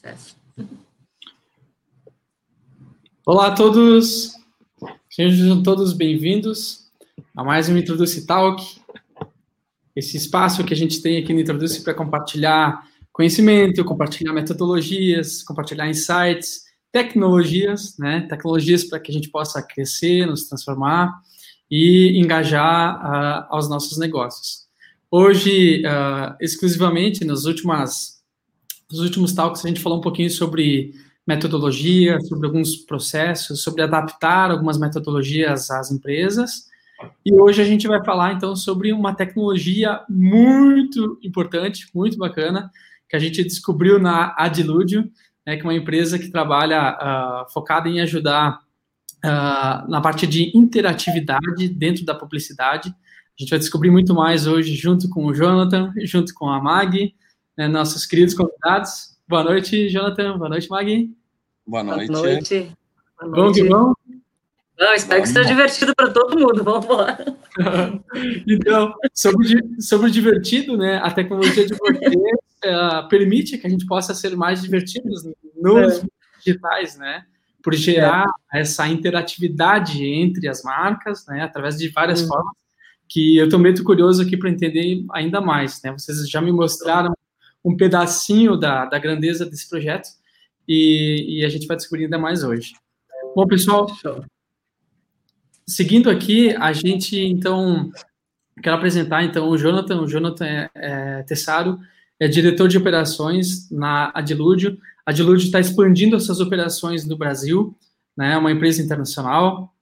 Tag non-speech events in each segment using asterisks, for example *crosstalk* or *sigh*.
Sucesso. Olá a todos, sejam todos bem-vindos a mais um Introduce Talk, esse espaço que a gente tem aqui no Introduce para compartilhar conhecimento, compartilhar metodologias, compartilhar insights, tecnologias, né? Tecnologias para que a gente possa crescer, nos transformar e engajar uh, aos nossos negócios. Hoje, uh, exclusivamente, nos, últimas, nos últimos talks, a gente falou um pouquinho sobre metodologia, sobre alguns processos, sobre adaptar algumas metodologias às empresas. E hoje a gente vai falar, então, sobre uma tecnologia muito importante, muito bacana, que a gente descobriu na Adiludio, né, que é uma empresa que trabalha uh, focada em ajudar uh, na parte de interatividade dentro da publicidade. A gente vai descobrir muito mais hoje junto com o Jonathan, junto com a Mag, né, nossos queridos convidados. Boa noite, Jonathan. Boa noite, Mag. Boa noite. Boa noite. Boa noite. Bom, Não, espero que seja divertido para todo mundo. Vamos lá. *laughs* então, sobre, sobre o divertido, né? A tecnologia de vocês *laughs* uh, permite que a gente possa ser mais divertidos nos é. digitais, né? Por gerar é. essa interatividade entre as marcas, né? Através de várias hum. formas, que eu estou muito curioso aqui para entender ainda mais, né? Vocês já me mostraram um pedacinho da, da grandeza desse projeto e, e a gente vai descobrir ainda mais hoje. Bom, pessoal, seguindo aqui, a gente, então, quero apresentar, então, o Jonathan. O Jonathan é, é Tessaro, é diretor de operações na Adilúdio. A Adilúdio está expandindo essas operações no Brasil, né, é uma empresa internacional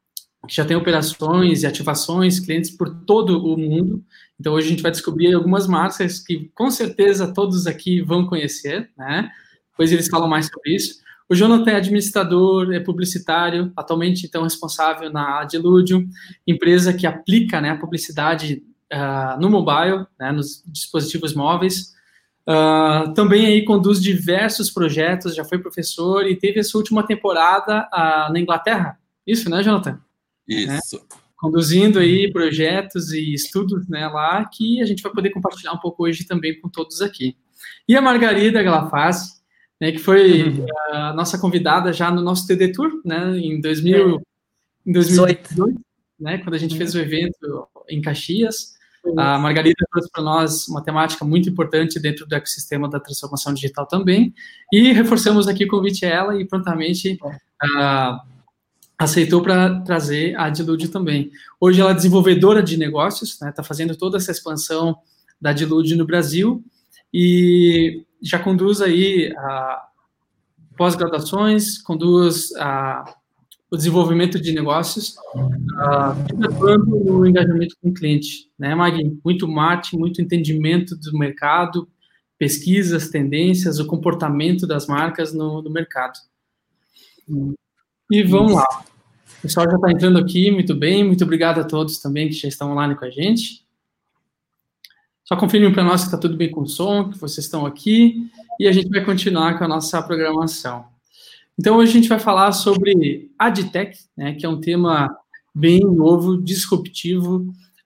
que já tem operações e ativações, clientes por todo o mundo. Então, hoje a gente vai descobrir algumas marcas que, com certeza, todos aqui vão conhecer, né? Depois eles falam mais sobre isso. O Jonathan é administrador, é publicitário, atualmente, então, responsável na Adilúdio, empresa que aplica né, a publicidade uh, no mobile, né, nos dispositivos móveis. Uh, também aí conduz diversos projetos, já foi professor e teve a sua última temporada uh, na Inglaterra. Isso, né, Jonathan? Isso. Né? Conduzindo aí projetos e estudos né, lá que a gente vai poder compartilhar um pouco hoje também com todos aqui. E a Margarida Galafaz, né, que foi uhum. a nossa convidada já no nosso TD Tour, né, em, 2000, é. em 2018, né, quando a gente fez o evento em Caxias. A Margarida trouxe para nós uma temática muito importante dentro do ecossistema da transformação digital também, e reforçamos aqui o convite a ela e prontamente uh, aceitou para trazer a Dilude também. Hoje ela é desenvolvedora de negócios, está né, tá fazendo toda essa expansão da Dilude no Brasil, e já conduz aí pós-graduações, conduz a, o desenvolvimento de negócios, atuando no engajamento com o cliente, né, Magui? Muito marketing, muito entendimento do mercado, pesquisas, tendências, o comportamento das marcas no, no mercado. E vamos lá. O pessoal já está entrando aqui, muito bem. Muito obrigado a todos também que já estão online com a gente. Só confirmem para nós que está tudo bem com o som, que vocês estão aqui, e a gente vai continuar com a nossa programação. Então, hoje a gente vai falar sobre AdTech, né, que é um tema bem novo, disruptivo,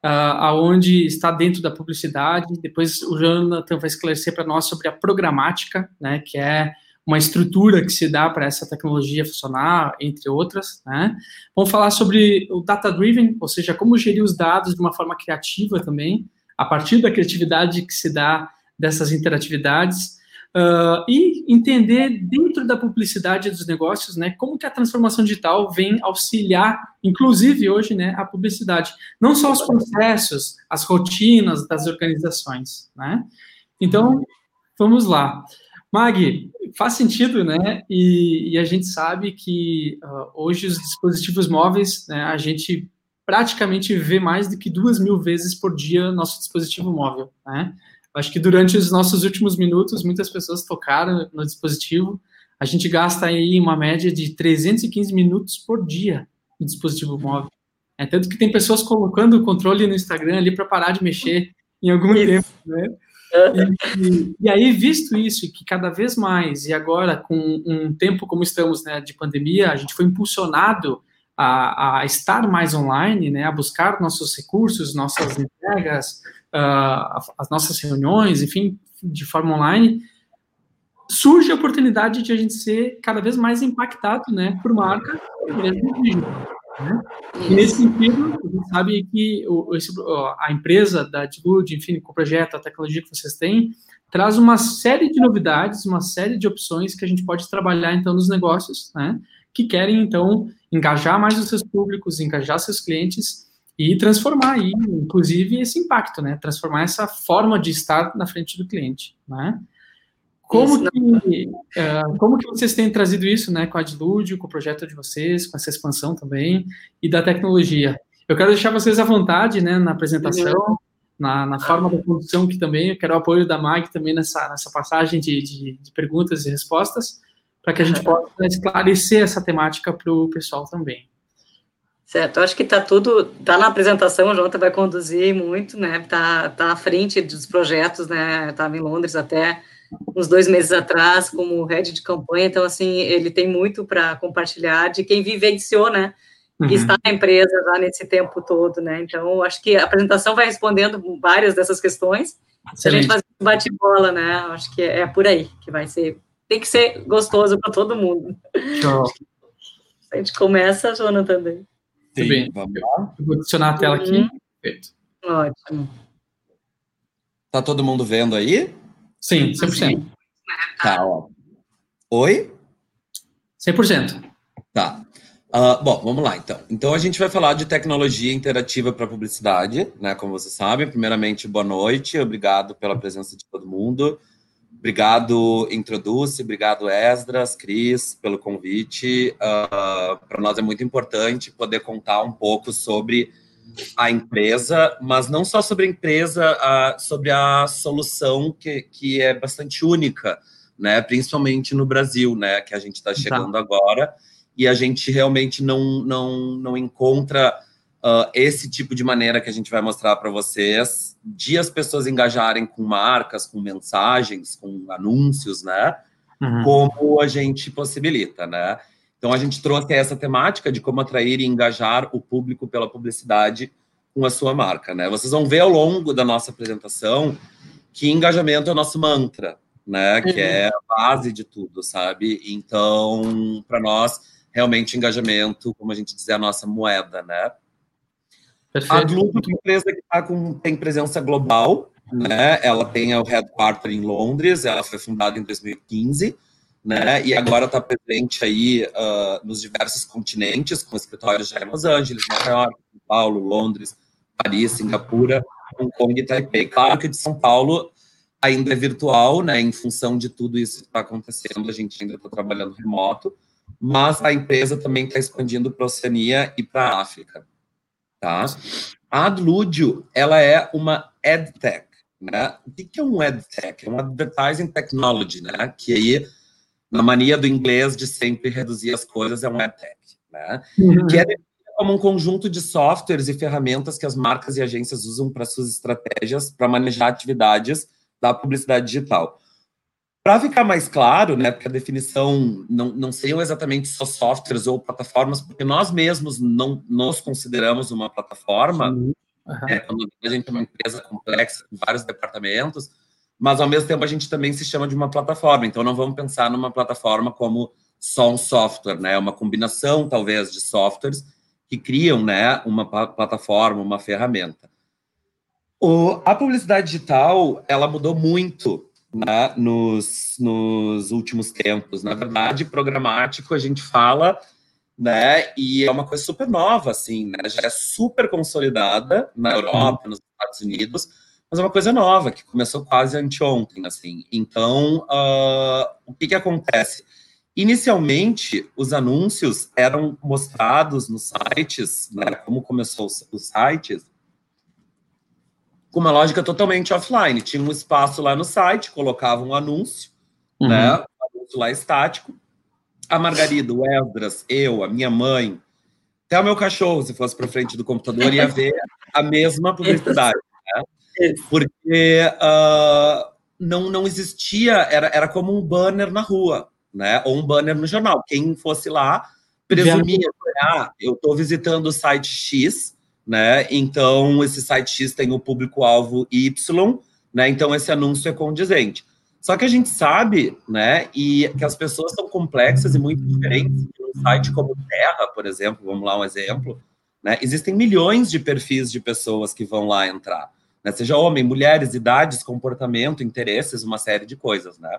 uh, aonde está dentro da publicidade. Depois o Jonathan vai esclarecer para nós sobre a programática, né, que é uma estrutura que se dá para essa tecnologia funcionar, entre outras, né? Vamos falar sobre o data-driven, ou seja, como gerir os dados de uma forma criativa também, a partir da criatividade que se dá dessas interatividades, uh, e entender dentro da publicidade dos negócios, né, como que a transformação digital vem auxiliar, inclusive hoje, né, a publicidade, não só os processos, as rotinas das organizações, né? Então, vamos lá. Mag, faz sentido, né? E, e a gente sabe que uh, hoje os dispositivos móveis, né, a gente praticamente vê mais do que duas mil vezes por dia nosso dispositivo móvel, né? Acho que durante os nossos últimos minutos, muitas pessoas tocaram no dispositivo. A gente gasta aí uma média de 315 minutos por dia no dispositivo móvel. É tanto que tem pessoas colocando o controle no Instagram ali para parar de mexer em algum isso. tempo, né? E, e, aí, visto isso, que cada vez mais, e agora com um tempo como estamos né, de pandemia, a gente foi impulsionado a, a estar mais online, né, a buscar nossos recursos, nossas entregas, uh, as nossas reuniões, enfim, de forma online, surge a oportunidade de a gente ser cada vez mais impactado, né, por marca né? E nesse sentido, a gente sabe que o, esse, a empresa da Dilude, enfim, com o projeto, a tecnologia que vocês têm, traz uma série de novidades, uma série de opções que a gente pode trabalhar, então, nos negócios, né, que querem, então, engajar mais os seus públicos, engajar seus clientes e transformar aí, inclusive, esse impacto, né, transformar essa forma de estar na frente do cliente, né. Como que, uh, como que vocês têm trazido isso, né, com a Dilude, com o projeto de vocês, com essa expansão também, e da tecnologia? Eu quero deixar vocês à vontade, né, na apresentação, na, na forma da produção, que também eu quero o apoio da MAG também nessa, nessa passagem de, de, de perguntas e respostas, para que a gente possa esclarecer essa temática para o pessoal também. Certo, acho que está tudo, está na apresentação, o Jonathan vai conduzir muito, né, está tá à frente dos projetos, né, estava em Londres até uns dois meses atrás como head de campanha, então, assim, ele tem muito para compartilhar de quem vivenciou, né, que uhum. está na empresa já nesse tempo todo, né, então, acho que a apresentação vai respondendo várias dessas questões, se a gente fazer um bate-bola, né, acho que é, é, por aí que vai ser, tem que ser gostoso para todo mundo. Show. A gente começa, Jonathan, também. Sim, bem. Vamos lá. Eu vou adicionar a tela aqui. Uhum. Perfeito. Ótimo. Tá todo mundo vendo aí? Sim, 100%. Tá, ó. Oi? 100%. Tá. Uh, bom, vamos lá, então. Então, a gente vai falar de tecnologia interativa para publicidade, né? Como você sabe. Primeiramente, boa noite. Obrigado pela presença de todo mundo. Obrigado, Introduce. Obrigado, Esdras, Cris, pelo convite. Uh, para nós é muito importante poder contar um pouco sobre a empresa, mas não só sobre a empresa, a, sobre a solução que, que é bastante única, né? Principalmente no Brasil, né? Que a gente está tá. chegando tá. agora e a gente realmente não, não, não encontra uh, esse tipo de maneira que a gente vai mostrar para vocês de as pessoas engajarem com marcas, com mensagens, com anúncios, né? Uhum. Como a gente possibilita, né? Então, a gente trouxe essa temática de como atrair e engajar o público pela publicidade com a sua marca, né? Vocês vão ver ao longo da nossa apresentação que engajamento é o nosso mantra, né? Uhum. Que é a base de tudo, sabe? Então, para nós, realmente, engajamento, como a gente diz, é a nossa moeda, né? Perfeito. A Globo é uma empresa que tá com, tem presença global, né? Ela tem o headquarter em Londres, ela foi fundada em 2015, né? E agora está presente aí uh, nos diversos continentes, com escritórios já em Los Angeles, Nova York, São Paulo, Londres, Paris, Singapura, Hong Kong e Taipei. Claro que de São Paulo ainda é virtual, né? Em função de tudo isso que está acontecendo, a gente ainda está trabalhando remoto, mas a empresa também está expandindo para a Oceania e para a África, tá? A Adludio, ela é uma edtech, né? O que é um edtech? É um advertising technology, né? Que aí na mania do inglês de sempre reduzir as coisas, é um EdTech, né? Uhum. Que é como um conjunto de softwares e ferramentas que as marcas e agências usam para suas estratégias para manejar atividades da publicidade digital. Para ficar mais claro, né, porque a definição não, não seriam exatamente só softwares ou plataformas, porque nós mesmos não nos consideramos uma plataforma, uhum. é, quando a gente é uma empresa complexa, com vários departamentos, mas ao mesmo tempo a gente também se chama de uma plataforma. Então não vamos pensar numa plataforma como só um software, né? É uma combinação talvez de softwares que criam, né, uma plataforma, uma ferramenta. O, a publicidade digital ela mudou muito né, nos, nos últimos tempos. Na verdade, programático a gente fala, né, e é uma coisa super nova, assim, né? Já é super consolidada na Europa, nos Estados Unidos mas é uma coisa nova, que começou quase anteontem, assim. Então, uh, o que que acontece? Inicialmente, os anúncios eram mostrados nos sites, né, como começou os, os sites, com uma lógica totalmente offline. Tinha um espaço lá no site, colocava um anúncio, uhum. né, um anúncio lá estático. A Margarida, o Esdras, eu, a minha mãe, até o meu cachorro, se fosse para frente do computador, ia ver a mesma publicidade. *laughs* Né? Porque uh, não, não existia, era, era como um banner na rua, né? Ou um banner no jornal. Quem fosse lá presumia, ah, eu estou visitando o site X, né? Então esse site X tem o público-alvo Y, né? Então esse anúncio é condizente. Só que a gente sabe, né, e que as pessoas são complexas e muito diferentes. Um site como Terra, por exemplo, vamos lá um exemplo, né, existem milhões de perfis de pessoas que vão lá entrar, né, seja homem, mulheres, idades, comportamento, interesses, uma série de coisas, né.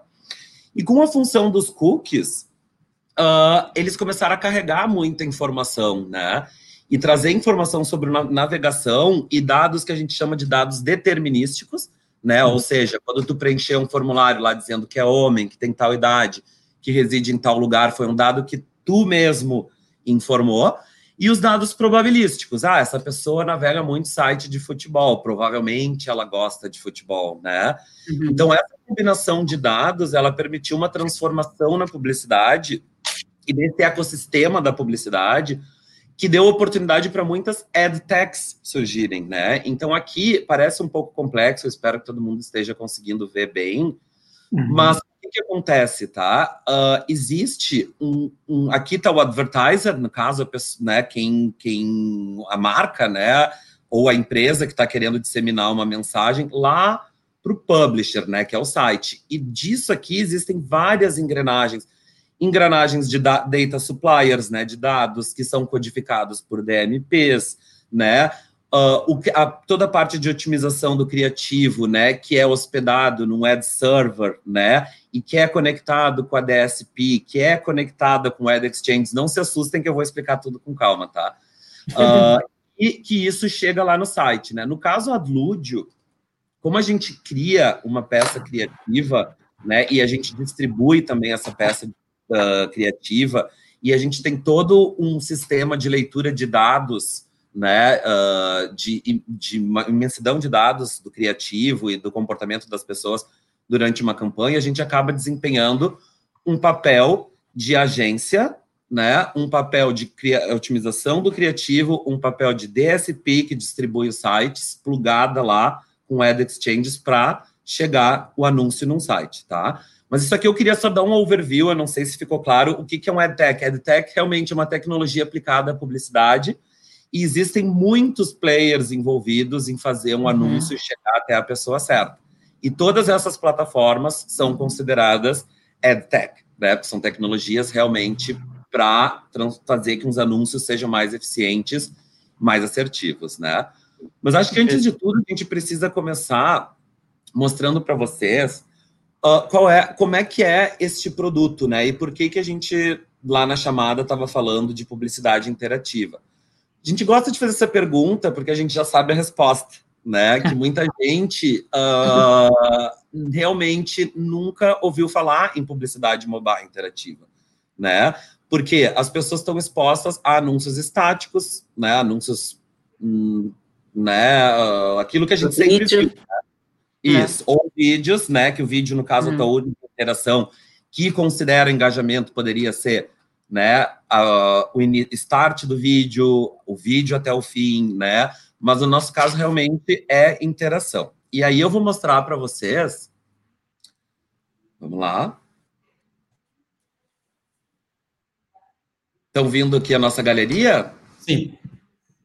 E com a função dos cookies, uh, eles começaram a carregar muita informação, né, e trazer informação sobre navegação e dados que a gente chama de dados determinísticos, né? Ou seja, quando tu preencher um formulário lá dizendo que é homem, que tem tal idade, que reside em tal lugar, foi um dado que tu mesmo informou. E os dados probabilísticos. Ah, essa pessoa navega muito site de futebol, provavelmente ela gosta de futebol, né? Uhum. Então, essa combinação de dados, ela permitiu uma transformação na publicidade e nesse ecossistema da publicidade, que deu oportunidade para muitas edtechs surgirem, né? Então aqui parece um pouco complexo, eu espero que todo mundo esteja conseguindo ver bem, uhum. mas que, que, acontece, tá? Uh, existe um, um aqui está o advertiser, no caso, né? Quem, quem a marca, né? Ou a empresa que está querendo disseminar uma mensagem lá para o publisher, né? Que é o site. E disso aqui existem várias engrenagens engrenagens de data suppliers, né, de dados que são codificados por DMPs, né, uh, o, a, toda a parte de otimização do criativo, né, que é hospedado num ad server, né, e que é conectado com a DSP, que é conectada com o Ad Exchange. Não se assustem que eu vou explicar tudo com calma, tá? Uh, *laughs* e que isso chega lá no site, né? No caso Adludio, como a gente cria uma peça criativa, né, e a gente distribui também essa peça uh, criativa, e a gente tem todo um sistema de leitura de dados, né, uh, de, de uma imensidão de dados do criativo e do comportamento das pessoas durante uma campanha, a gente acaba desempenhando um papel de agência, né, um papel de otimização do criativo, um papel de DSP que distribui os sites, plugada lá com Ad Exchanges para chegar o anúncio num site, tá? Mas isso aqui eu queria só dar um overview, eu não sei se ficou claro o que, que é um EdTech. EdTech realmente é uma tecnologia aplicada à publicidade e existem muitos players envolvidos em fazer um uhum. anúncio e chegar até a pessoa certa. E todas essas plataformas são consideradas EdTech, né? São tecnologias realmente para fazer que os anúncios sejam mais eficientes, mais assertivos, né? Mas acho que antes de tudo a gente precisa começar mostrando para vocês uh, qual é, como é que é este produto, né? E por que que a gente lá na chamada estava falando de publicidade interativa? A gente gosta de fazer essa pergunta porque a gente já sabe a resposta, né? *laughs* Que muita gente uh, realmente nunca ouviu falar em publicidade mobile interativa, né? Porque as pessoas estão expostas a anúncios estáticos, né? Anúncios, hum, né? Uh, aquilo que a gente sempre viu. Né? Isso, é. ou vídeos, né? Que o vídeo, no caso, uhum. a interação, que considera engajamento, poderia ser né, uh, o start do vídeo, o vídeo até o fim, né? Mas o nosso caso realmente é interação. E aí eu vou mostrar para vocês. Vamos lá. Estão vindo aqui a nossa galeria? Sim.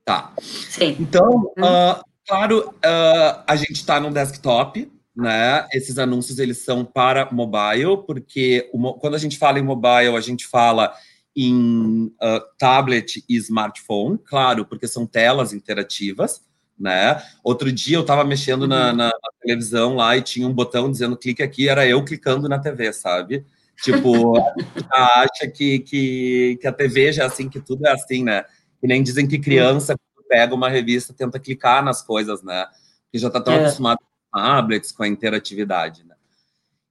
Tá. Sim. Então, uh, Claro, uh, a gente está no desktop, né? Esses anúncios eles são para mobile, porque o, quando a gente fala em mobile, a gente fala em uh, tablet e smartphone, claro, porque são telas interativas, né? Outro dia eu estava mexendo uhum. na, na, televisão lá e tinha um botão dizendo clique aqui, era eu clicando na TV, sabe? Tipo, *laughs* acha que, que, que a TV já é assim, que tudo é assim, né? Que nem dizem que criança pega uma revista, tenta clicar nas coisas, né? Que já está tão é. acostumado com tablets, com a interatividade?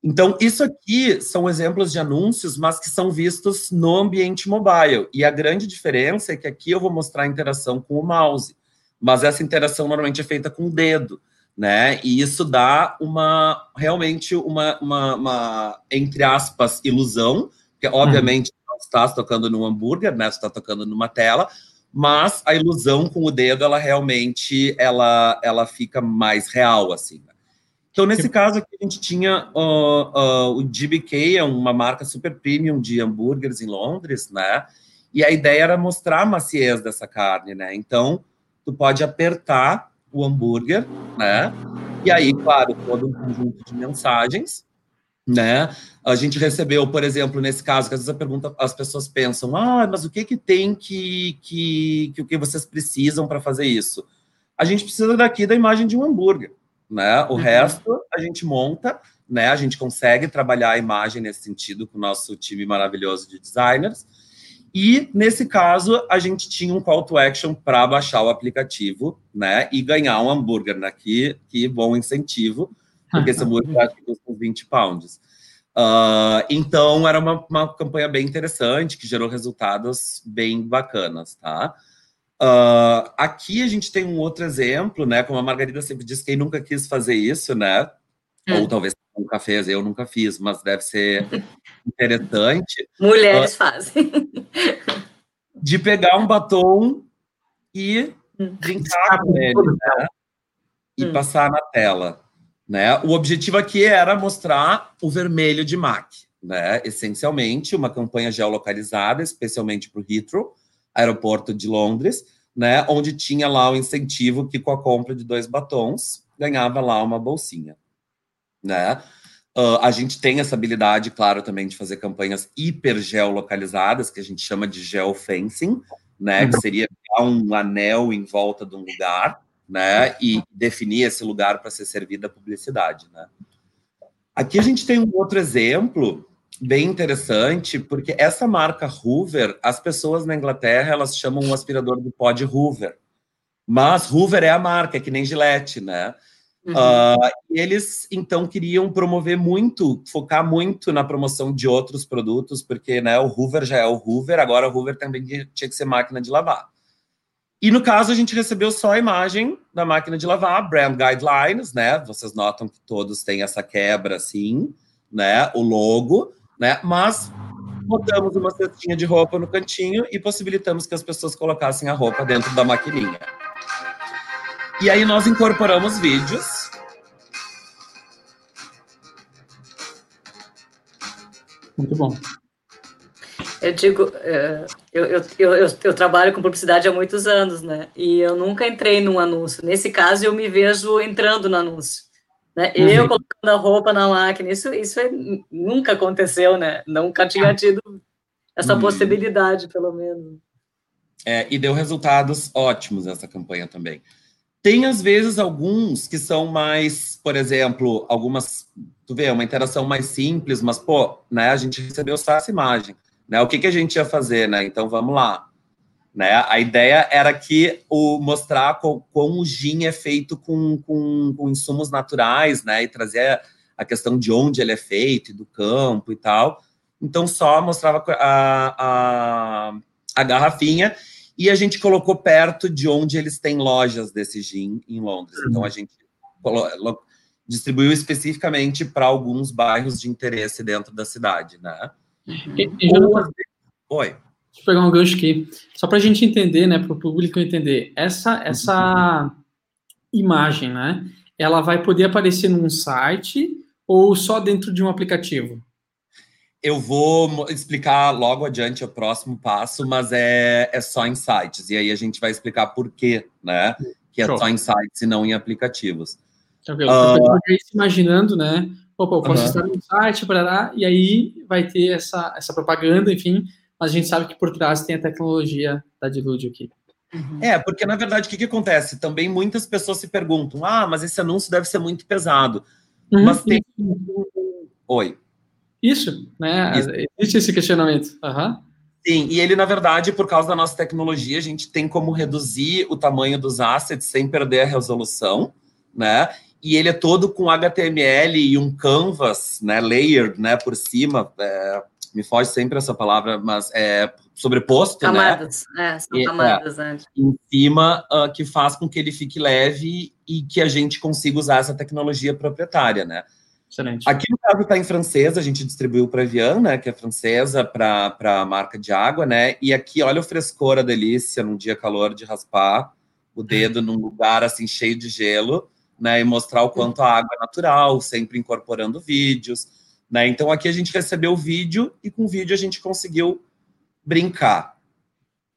Então, isso aqui são exemplos de anúncios, mas que são vistos no ambiente mobile. E a grande diferença é que aqui eu vou mostrar a interação com o mouse, mas essa interação normalmente é feita com o dedo, né? E isso dá uma realmente uma, uma, uma entre aspas, ilusão, porque obviamente uhum. não está tocando num hambúrguer, né? Você está tocando numa tela, mas a ilusão com o dedo, ela realmente, ela, ela fica mais real, assim. Né? Então, nesse caso aqui, a gente tinha uh, uh, o GBK, é uma marca super premium de hambúrgueres em Londres, né? E a ideia era mostrar a maciez dessa carne, né? Então, tu pode apertar o hambúrguer, né? E aí, claro, todo um conjunto de mensagens, né? A gente recebeu, por exemplo, nesse caso, que às vezes a pergunta, as pessoas pensam, ah, mas o que que tem que, que, que o que vocês precisam para fazer isso? A gente precisa daqui da imagem de um hambúrguer, né? O uhum. resto a gente monta, né? A gente consegue trabalhar a imagem nesse sentido com o nosso time maravilhoso de designers. E nesse caso, a gente tinha um call to action para baixar o aplicativo, né? E ganhar um hambúrguer, né? Que, que bom incentivo porque esse *laughs* hambúrguer acho que custa 20 pounds. Uh, então, era uma, uma campanha bem interessante, que gerou resultados bem bacanas, tá? Uh, aqui a gente tem um outro exemplo, né? Como a Margarida sempre diz, quem nunca quis fazer isso, né? Hum. Ou talvez nunca fez, eu nunca fiz, mas deve ser *laughs* interessante. Mulheres uh, fazem. De pegar um batom e hum. brincar com ele, né? E hum. passar na tela. Né? O objetivo aqui era mostrar o vermelho de MAC, né? essencialmente uma campanha geolocalizada, especialmente para o Heathrow, aeroporto de Londres, né? onde tinha lá o incentivo que com a compra de dois batons ganhava lá uma bolsinha. Né? Uh, a gente tem essa habilidade, claro, também de fazer campanhas hiper geolocalizadas, que a gente chama de geofencing, né? que uhum. seria um anel em volta de um lugar, né, e definir esse lugar para ser servida a publicidade, né. Aqui a gente tem um outro exemplo bem interessante, porque essa marca Hoover, as pessoas na Inglaterra, elas chamam o aspirador do pó de Hoover, mas Hoover é a marca, é que nem Gillette, né, Uhum. Uh, eles então queriam promover muito, focar muito na promoção de outros produtos, porque né, o Hoover já é o Hoover, agora o Hoover também tinha que ser máquina de lavar. E no caso, a gente recebeu só a imagem da máquina de lavar, brand guidelines, né? Vocês notam que todos têm essa quebra assim, né? O logo, né? Mas botamos uma cestinha de roupa no cantinho e possibilitamos que as pessoas colocassem a roupa dentro da maquininha. E aí nós incorporamos vídeos. Muito bom. Eu digo, é, eu, eu, eu, eu, trabalho com publicidade há muitos anos, né? E eu nunca entrei num anúncio. Nesse caso, eu me vejo entrando no anúncio. Né? Uhum. Eu colocando a roupa na máquina, isso, isso é, nunca aconteceu, né? Nunca tinha tido essa uhum. possibilidade, pelo menos. É, e deu resultados ótimos essa campanha também. Tem, às vezes, alguns que são mais, por exemplo, algumas, tu vê, uma interação mais simples, mas, pô, né, a gente recebeu só essa imagem. Né? O que, que a gente ia fazer, né? Então vamos lá. Né? A ideia era que o mostrar como o gin é feito com, com, com, insumos naturais, né? E trazer a questão de onde ele é feito, do campo e tal. Então só mostrava a, a, a garrafinha e a gente colocou perto de onde eles têm lojas desse gin em Londres. Então a gente distribuiu especificamente para alguns bairros de interesse dentro da cidade, né? E, e Jonathan, Oi. Deixa eu pegar um gancho aqui. Só para a gente entender, né, para o público entender, essa, essa imagem, né, ela vai poder aparecer num site ou só dentro de um aplicativo? Eu vou explicar logo adiante o próximo passo, mas é, é só em sites. E aí a gente vai explicar por quê, né? Que é Show. só em sites e não em aplicativos. Tranquilo. Uh, imaginando, né? Opa, eu posso uhum. estar no site, parará, e aí vai ter essa, essa propaganda, enfim, mas a gente sabe que por trás tem a tecnologia da Dilúdio aqui. Uhum. É, porque na verdade o que, que acontece? Também muitas pessoas se perguntam: ah, mas esse anúncio deve ser muito pesado. Uhum. Mas tem. Oi. Isso, né? Isso. Existe esse questionamento. Uhum. Sim, e ele, na verdade, por causa da nossa tecnologia, a gente tem como reduzir o tamanho dos assets sem perder a resolução, né? e ele é todo com HTML e um canvas, né, layered, né, por cima, é, me foge sempre essa palavra, mas é sobreposto, né? camadas, né? É, são camadas, é, Em cima, uh, que faz com que ele fique leve e que a gente consiga usar essa tecnologia proprietária, né? Excelente. Aqui no caso está em francês, a gente distribuiu para a Evian, né, que é francesa, para a marca de água, né? E aqui, olha o frescor, a delícia, num dia calor de raspar o dedo num lugar assim cheio de gelo né, e mostrar o quanto a água é natural, sempre incorporando vídeos, né? Então aqui a gente recebeu o vídeo e com o vídeo a gente conseguiu brincar,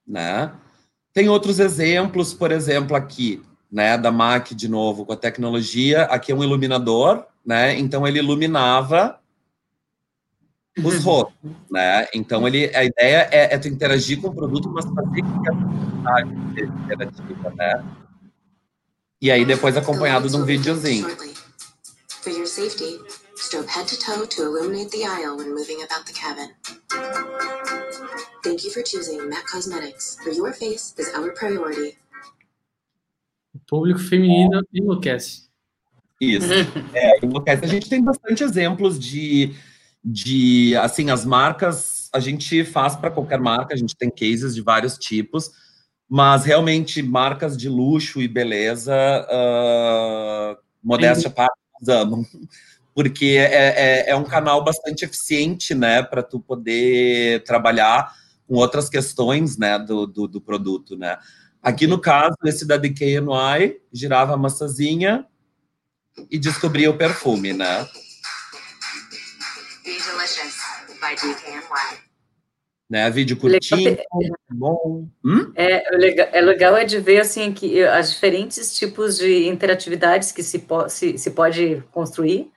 né? Tem outros exemplos, por exemplo, aqui, né, da MAC de novo com a tecnologia, aqui é um iluminador, né? Então ele iluminava os uhum. rostos, né? Então ele, a ideia é, é tu interagir com o produto, mas fazer com que a interativa, né? E aí depois acompanhado de um videozinho. For your safety, strobe head to toe to illuminate the aisle when moving about the cabin. Thank you for choosing MAC Cosmetics. For your face is our priority. O público feminino enlouquece. Isso. *laughs* É, enlouquece. A gente tem bastante exemplos de de assim as marcas a gente faz para qualquer marca, a gente tem cases de vários tipos, mas realmente marcas de luxo e beleza, uh, modéstia parte, amam, porque é, é, é, um canal bastante eficiente, né, para tu poder trabalhar com outras questões, né, do, do, do, produto, né. Aqui no caso, esse da DKNY, girava a maçãzinha e descobria o perfume, né. Delicious by DKNY. Né, vídeo curtinho, bom. Hum? É, legal, é legal é de ver assim que as diferentes tipos de interatividades que se, po se, se pode construir,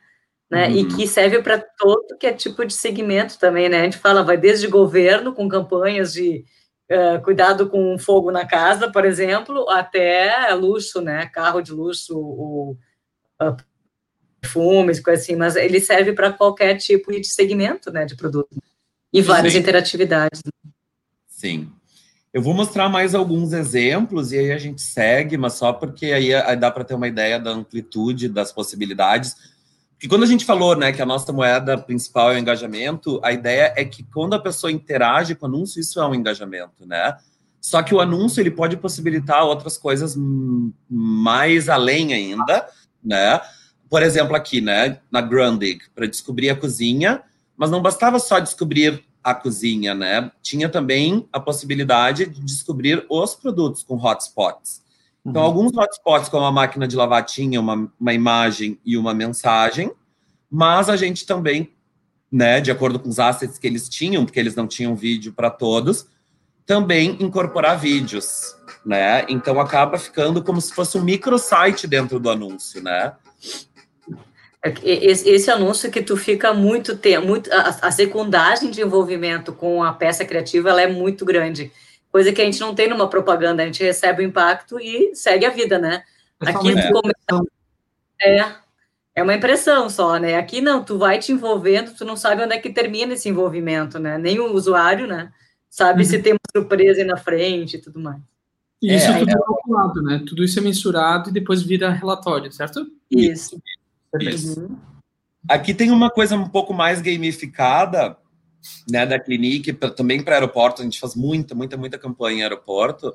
né? Uhum. E que serve para todo que é tipo de segmento também, né? A gente fala, vai desde governo com campanhas de uh, cuidado com fogo na casa, por exemplo, até luxo, né? Carro de luxo, o, uh, perfumes, coisa assim, mas ele serve para qualquer tipo de segmento, né, de produto. E várias Sim. interatividades. Sim. Eu vou mostrar mais alguns exemplos e aí a gente segue, mas só porque aí, aí dá para ter uma ideia da amplitude das possibilidades. Porque quando a gente falou, né, que a nossa moeda principal é o engajamento, a ideia é que quando a pessoa interage com o anúncio, isso é um engajamento, né? Só que o anúncio ele pode possibilitar outras coisas mais além ainda, né? por exemplo, aqui, né, na Grundig, para descobrir a cozinha, mas não bastava só descobrir a cozinha, né? Tinha também a possibilidade de descobrir os produtos com hotspots. Então, uhum. alguns hotspots, como a máquina de lavar, tinha uma, uma imagem e uma mensagem, mas a gente também, né, de acordo com os assets que eles tinham, porque eles não tinham vídeo para todos, também incorporar vídeos, né? Então acaba ficando como se fosse um microsite dentro do anúncio, né? É esse anúncio que tu fica muito tempo, muito, a, a, secundagem de envolvimento com a peça criativa ela é muito grande, coisa que a gente não tem numa propaganda, a gente recebe o impacto e segue a vida, né? É Aqui tu começa, é, é uma impressão só, né? Aqui não, tu vai te envolvendo, tu não sabe onde é que termina esse envolvimento, né? Nem o usuário, né? Sabe uhum. se tem uma surpresa aí na frente e tudo mais. E isso é, tudo é calculado, né? Tudo isso é mensurado e depois vira relatório, certo? Isso. Uhum. Aqui tem uma coisa um pouco mais gamificada, né, da Clinique, pra, também para aeroporto, a gente faz muita, muita, muita campanha em aeroporto.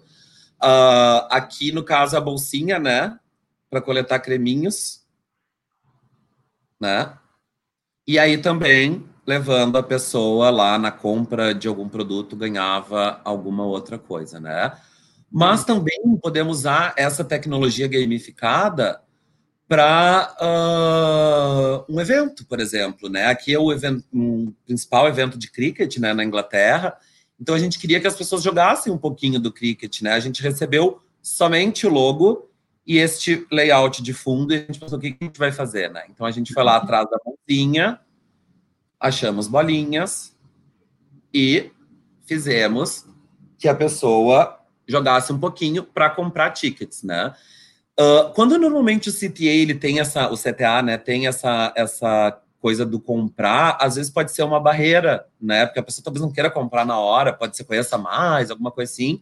Uh, aqui, no caso, a bolsinha, né, para coletar creminhos, né? E aí também, levando a pessoa lá na compra de algum produto, ganhava alguma outra coisa, né? Mas também podemos usar essa tecnologia gamificada para uh, um evento, por exemplo, né? Aqui é o evento, um principal evento de cricket, né, na Inglaterra. Então a gente queria que as pessoas jogassem um pouquinho do cricket, né? A gente recebeu somente o logo e este layout de fundo e a gente pensou o que a gente vai fazer, né? Então a gente foi lá atrás da mãozinha, achamos bolinhas e fizemos que a pessoa jogasse um pouquinho para comprar tickets, né? Uh, quando normalmente o CTA ele tem essa, o CTA, né, tem essa, essa coisa do comprar, às vezes pode ser uma barreira, né? Porque a pessoa talvez não queira comprar na hora, pode ser conheça mais, alguma coisa assim.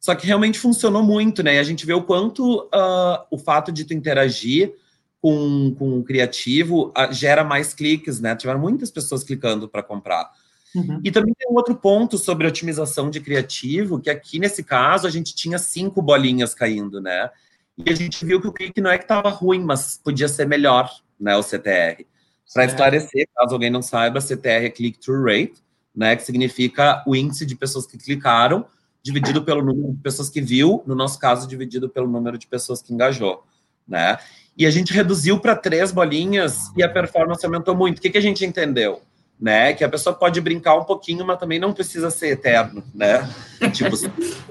Só que realmente funcionou muito, né? E a gente vê o quanto uh, o fato de tu interagir com, com o criativo uh, gera mais cliques, né? Tiveram muitas pessoas clicando para comprar. Uhum. E também tem um outro ponto sobre otimização de criativo, que aqui nesse caso a gente tinha cinco bolinhas caindo, né? E a gente viu que o clique não é que estava ruim, mas podia ser melhor, né, o CTR. Para esclarecer, caso alguém não saiba, CTR é click-through rate, né, que significa o índice de pessoas que clicaram dividido pelo número de pessoas que viu, no nosso caso, dividido pelo número de pessoas que engajou, né? E a gente reduziu para três bolinhas e a performance aumentou muito. O que, que a gente entendeu? Né? Que a pessoa pode brincar um pouquinho, mas também não precisa ser eterno, né? tipo,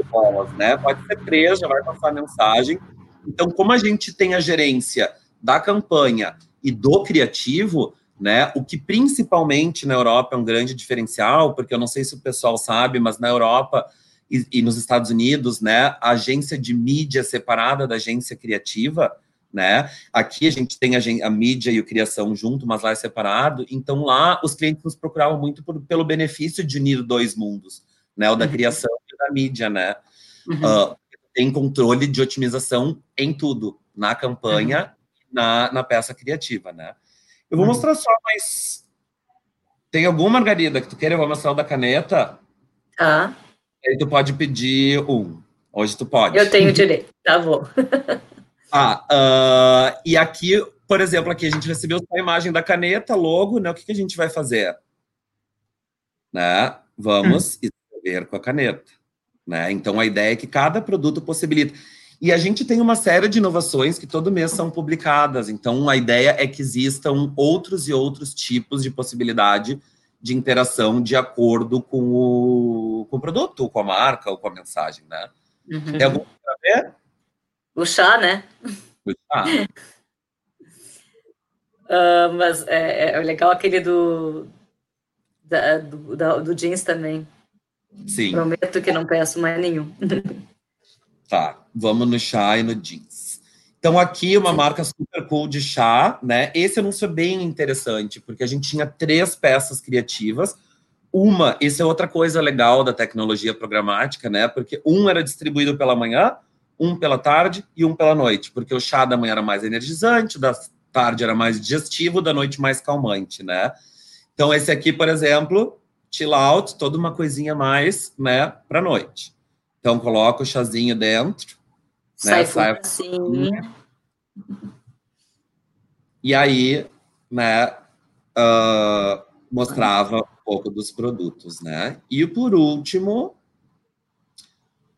bolas, né? Pode ser três, já vai passar a mensagem, então, como a gente tem a gerência da campanha e do criativo, né? O que principalmente na Europa é um grande diferencial, porque eu não sei se o pessoal sabe, mas na Europa e, e nos Estados Unidos, né, a agência de mídia separada da agência criativa, né? Aqui a gente tem a, a, mídia e o criação junto, mas lá é separado. Então lá os clientes nos procuravam muito por, pelo benefício de unir dois mundos, né? O da uhum. criação e o da mídia, né? Uhum. Uh, tem controle de otimização em tudo, na campanha, uhum. na, na peça criativa, né? Eu vou uhum. mostrar só, mas tem alguma, Margarida, que tu queira? Eu vou mostrar o da caneta. Ah. Aí tu pode pedir um. Hoje tu pode. Eu tenho direito, tá bom. *laughs* ah, uh, e aqui, por exemplo, aqui a gente recebeu a imagem da caneta, logo, né? O que, que a gente vai fazer? Né? Vamos hum. escrever com a caneta. Né? Então, a ideia é que cada produto possibilita. E a gente tem uma série de inovações que todo mês são publicadas. Então, a ideia é que existam outros e outros tipos de possibilidade de interação de acordo com o, com o produto, ou com a marca, ou com a mensagem, né? Uhum. Tem algum para ver? O chá, né? O chá. uh, *laughs* mas é, é, legal aquele do, da, do, da, do jeans também. Sim. Prometo que não peço mais nenhum. tá, vamos no chá e no jeans. Então, aqui uma marca super cool de chá, né? Esse anúncio é bem interessante, porque a gente tinha três peças criativas. Uma, isso é outra coisa legal da tecnologia programática, né? Porque um era distribuído pela manhã, um pela tarde e um pela noite, porque o chá da manhã era mais energizante, da tarde era mais digestivo, da noite mais calmante, né? Então, esse aqui, por exemplo, chill out, toda uma coisinha mais, né, para noite. Então coloca o chazinho dentro, sai, né, sai assim. E aí, né, uh, mostrava um pouco dos produtos, né? E por último,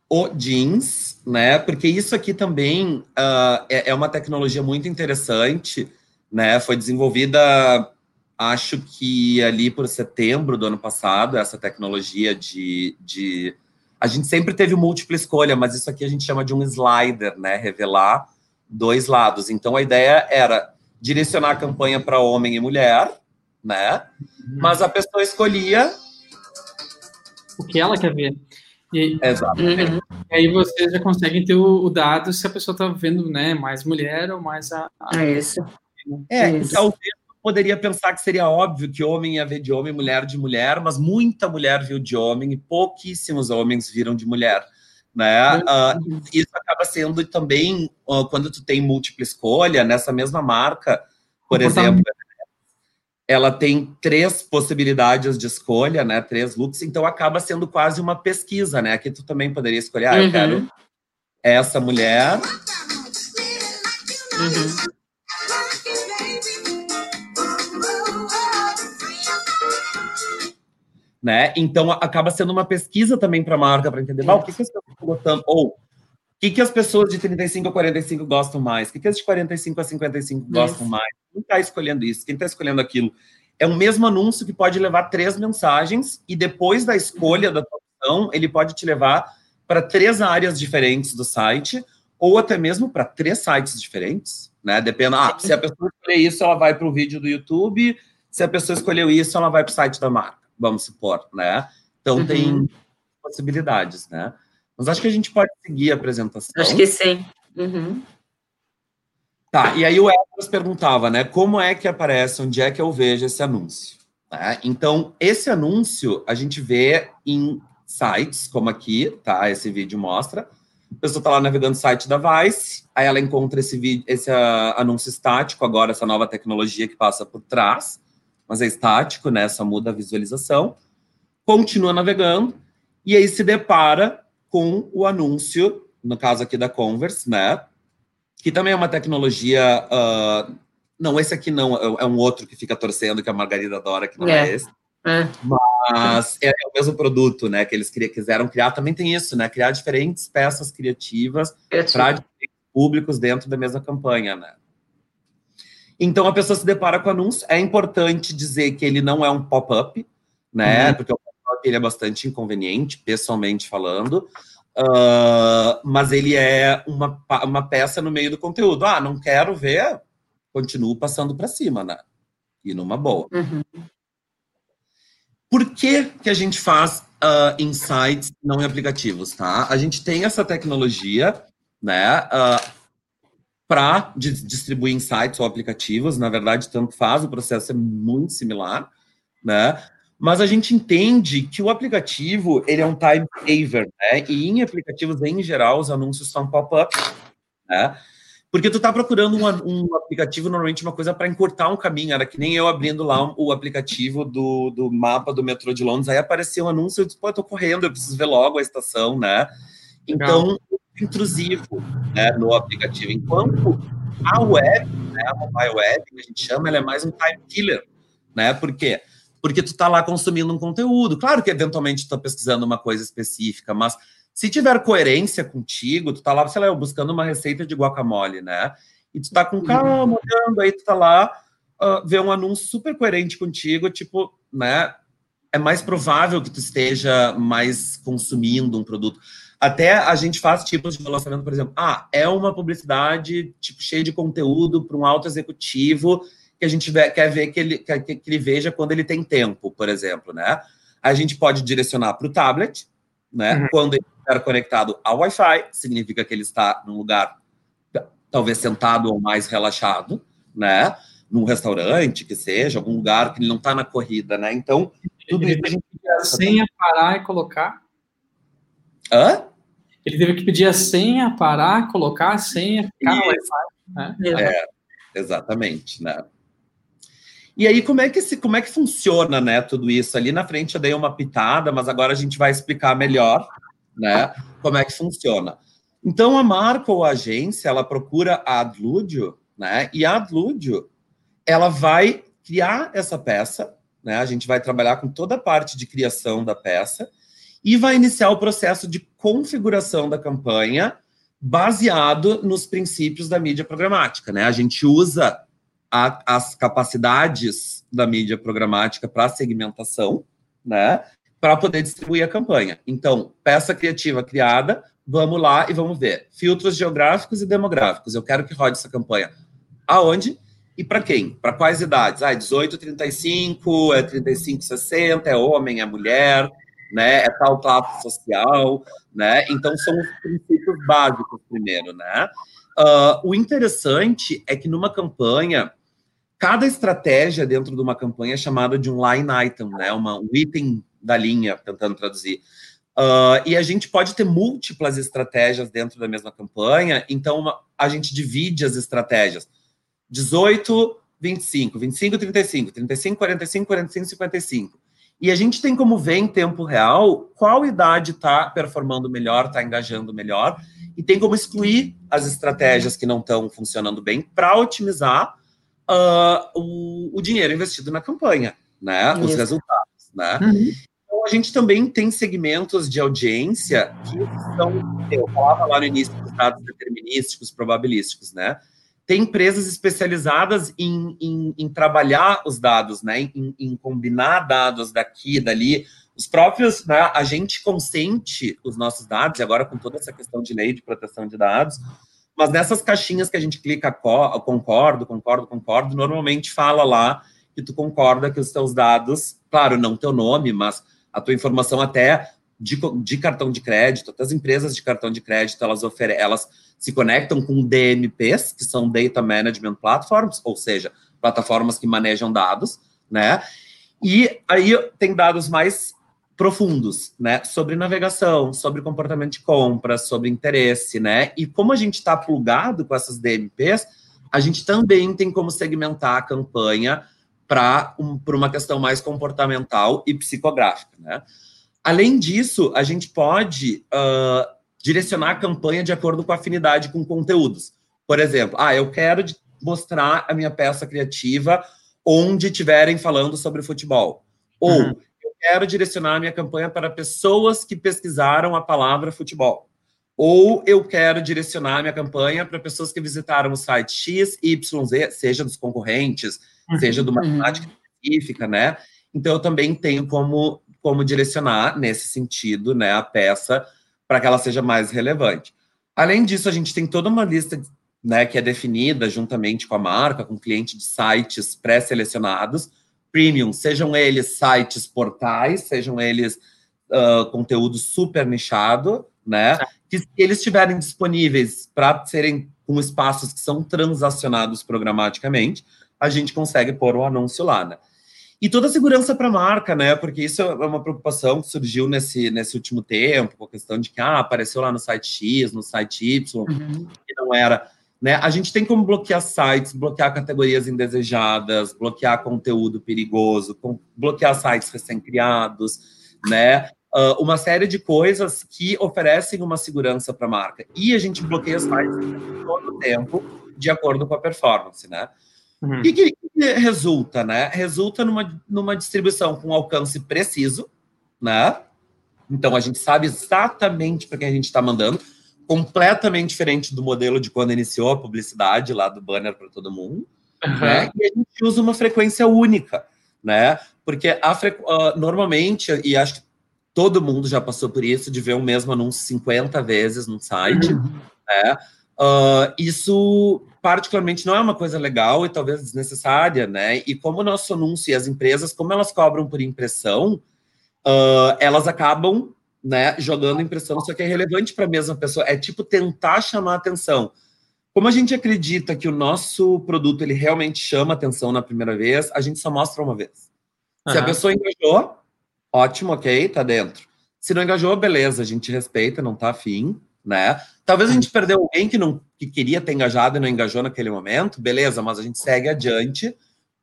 o jeans, né? Porque isso aqui também uh, é, é uma tecnologia muito interessante, né? Foi desenvolvida acho que ali por setembro do ano passado, essa tecnologia de, de. A gente sempre teve múltipla escolha, mas isso aqui a gente chama de um slider, né? Revelar dois lados. Então a ideia era direcionar a campanha para homem e mulher, né? Uhum. Mas a pessoa escolhia o que ela quer ver. E, Exatamente. Uhum. E aí vocês já conseguem ter o, o dado se a pessoa está vendo, né, mais mulher ou mais a. a... É isso. É, isso. talvez poderia pensar que seria óbvio que homem ia ver de homem, mulher de mulher, mas muita mulher viu de homem e pouquíssimos homens viram de mulher. Né? Uh, isso acaba sendo também uh, quando tu tem múltipla escolha nessa mesma marca, por exemplo, ela tem três possibilidades de escolha, né? Três looks, então acaba sendo quase uma pesquisa, né? Aqui tu também poderia escolher, ah, eu uhum. quero essa mulher. Uhum. Né? Então acaba sendo uma pesquisa também para a marca para entender, o que, que as pessoas estão gostando ou o que, que as pessoas de 35 a 45 gostam mais, o que, que as de 45 a 55 gostam mais. Quem está escolhendo isso? Quem está escolhendo aquilo? É o mesmo anúncio que pode levar três mensagens e depois da escolha da opção, ele pode te levar para três áreas diferentes do site ou até mesmo para três sites diferentes, né? Depende. Ah, se a pessoa escolher isso, ela vai para o vídeo do YouTube. Se a pessoa escolheu isso, ela vai para o site da marca vamos supor, né? Então uhum. tem possibilidades, né? Mas acho que a gente pode seguir a apresentação. Acho que sim. Uhum. Tá, e aí o Edras perguntava, né? Como é que aparece, onde é que eu vejo esse anúncio? Né? Então, esse anúncio a gente vê em sites, como aqui, tá? Esse vídeo mostra. A pessoa está lá navegando o site da Vice, aí ela encontra esse vídeo, esse uh, anúncio estático, agora essa nova tecnologia que passa por trás mas é estático, né? Só muda a visualização. Continua navegando e aí se depara com o anúncio, no caso aqui da Converse, né? Que também é uma tecnologia. Uh, não, esse aqui não, é, é um outro que fica torcendo, que a Margarida adora, que não é, é esse. É. Mas é, é, o mesmo produto, né? Que eles quiseram criar. Também tem isso, né? Criar diferentes peças criativas para diferentes públicos dentro da mesma campanha, né? Então a pessoa se depara com o anúncio. É importante dizer que ele não é um pop-up, né? Uhum. Porque o pop-up ele é bastante inconveniente, pessoalmente falando. Uh, mas ele é uma, uma peça no meio do conteúdo. Ah, não quero ver, continuo passando para cima, né? e numa boa. Uhum. Por que, que a gente faz uh, insights não em aplicativos, tá? A gente tem essa tecnologia, né, uh, para distribuir insights ou aplicativos. Na verdade, tanto faz, o processo é muito similar, né? Mas a gente entende que o aplicativo ele é um time saver, né? E em aplicativos em geral os anúncios são pop-up, né? Porque tu tá procurando um, um aplicativo, normalmente uma coisa para encurtar um caminho. Era que nem eu abrindo lá um, o aplicativo do, do mapa do metrô de Londres, aí apareceu um anúncio, eu disse, pô, eu tô correndo, eu preciso ver logo a estação, né? Então, intrusivo né, no aplicativo. Enquanto a web, né, a mobile web, que a gente chama, ela é mais um time killer, né? Por quê? Porque tu tá lá consumindo um conteúdo. Claro que eventualmente tu tá pesquisando uma coisa específica, mas se tiver coerência contigo, tu tá lá, sei lá, buscando uma receita de guacamole, né? E tu tá com calma, uhum. olhando, aí tu tá lá, uh, vê um anúncio super coerente contigo, tipo, né? É mais provável que tu esteja mais consumindo um produto. Até a gente faz tipos de lançamento, por exemplo, ah, é uma publicidade tipo cheia de conteúdo para um alto executivo que a gente quer ver que ele, que, que ele veja quando ele tem tempo, por exemplo, né? A gente pode direcionar para o tablet, né? Uhum. Quando ele estiver conectado ao Wi-Fi, significa que ele está num lugar talvez sentado ou mais relaxado, né? Num restaurante, que seja, algum lugar que ele não está na corrida, né? Então, tudo ele isso a gente senha parar e colocar. Hã? Ele teve que pedir a senha, parar, colocar a senha, ficar no Wi-Fi. Né? É, exatamente, né? E aí, como é que se, como é que funciona, né, tudo isso? Ali na frente eu dei uma pitada, mas agora a gente vai explicar melhor, né, como é que funciona. Então, a marca ou a agência, ela procura a Adludio, né, e a Adludio, ela vai criar essa peça, né, a gente vai trabalhar com toda a parte de criação da peça, e vai iniciar o processo de configuração da campanha baseado nos princípios da mídia programática, né? A gente usa a, as capacidades da mídia programática para segmentação, né? Para poder distribuir a campanha. Então, peça criativa criada, vamos lá e vamos ver. Filtros geográficos e demográficos. Eu quero que rode essa campanha. Aonde? E para quem? Para quais idades? Ah, 18, 35, é 35, 60, é homem, é mulher, né? É tal classe social, né? Então são os princípios básicos primeiro, né? Uh, o interessante é que numa campanha, cada estratégia dentro de uma campanha é chamada de um line item, né? Uma, um item da linha, tentando traduzir. Uh, e a gente pode ter múltiplas estratégias dentro da mesma campanha, então uma, a gente divide as estratégias. 18, 25, 25, 35, 35, 45, 45, 55. E a gente tem como ver em tempo real qual idade está performando melhor, está engajando melhor, e tem como excluir as estratégias que não estão funcionando bem para otimizar uh, o, o, dinheiro investido na campanha, né? Isso. Os resultados, né? Uhum. Então, a gente também tem segmentos de audiência que são, eu falava lá no início dos dados determinísticos, probabilísticos, né? Tem empresas especializadas em, em, em, trabalhar os dados, né? Em, em, combinar dados daqui dali. Os próprios, né? a gente consente os nossos dados, e agora com toda essa questão de lei de proteção de dados, mas nessas caixinhas que a gente clica concordo, concordo, concordo, normalmente fala lá que tu concorda que os teus dados, claro, não teu nome, mas a tua informação até de, de cartão de crédito, até as empresas de cartão de crédito, elas oferecem, elas se conectam com DMPs, que são Data Management Platforms, ou seja, plataformas que manejam dados, né? E aí tem dados mais profundos, né? Sobre navegação, sobre comportamento de compra, sobre interesse, né? E como a gente está plugado com essas DMPs, a gente também tem como segmentar a campanha para um, uma questão mais comportamental e psicográfica, né? Além disso, a gente pode uh, direcionar a campanha de acordo com a afinidade com conteúdos. Por exemplo, ah, eu quero mostrar a minha peça criativa onde estiverem falando sobre futebol. Ou uhum. eu quero direcionar a minha campanha para pessoas que pesquisaram a palavra futebol. Ou eu quero direcionar a minha campanha para pessoas que visitaram o site X, Y, Z, seja dos concorrentes, uhum. seja de uma uhum. específica, né? Então eu também tenho como, como direcionar nesse sentido, né, a peça para que ela seja mais relevante. Além disso, a gente tem toda uma lista né, que é definida juntamente com a marca, com cliente de sites pré-selecionados, premium, sejam eles sites portais, sejam eles uh, conteúdo super nichado, né, que eles estiverem disponíveis para serem com espaços que são transacionados programaticamente, a gente consegue pôr o anúncio lá, né. E toda a segurança para a marca, né? Porque isso é uma preocupação que surgiu nesse, nesse último tempo, com a questão de que ah, apareceu lá no site X, no site Y, uhum. que não era. Né? A gente tem como bloquear sites, bloquear categorias indesejadas, bloquear conteúdo perigoso, bloquear sites recém-criados, né? Uh, uma série de coisas que oferecem uma segurança para a marca. E a gente bloqueia sites todo o tempo de acordo com a performance, né? Uhum. E que, que, resulta, né? Resulta numa, numa distribuição com alcance preciso, né? Então a gente sabe exatamente para quem a gente está mandando, completamente diferente do modelo de quando iniciou a publicidade lá do banner para todo mundo, uhum. né? E a gente usa uma frequência única, né? Porque a frequ... uh, normalmente, e acho que todo mundo já passou por isso, de ver o mesmo anúncio 50 vezes no site, uhum. né? Uh, isso particularmente não é uma coisa legal e talvez desnecessária, né? E como o nosso anúncio e as empresas, como elas cobram por impressão, uh, elas acabam né, jogando impressão, só que é relevante para a mesma pessoa. É tipo tentar chamar atenção. Como a gente acredita que o nosso produto ele realmente chama atenção na primeira vez, a gente só mostra uma vez. Se a pessoa engajou, ótimo, ok, tá dentro. Se não engajou, beleza, a gente respeita, não tá afim né? Talvez a gente perdeu alguém que não que queria ter engajado e não engajou naquele momento, beleza, mas a gente segue adiante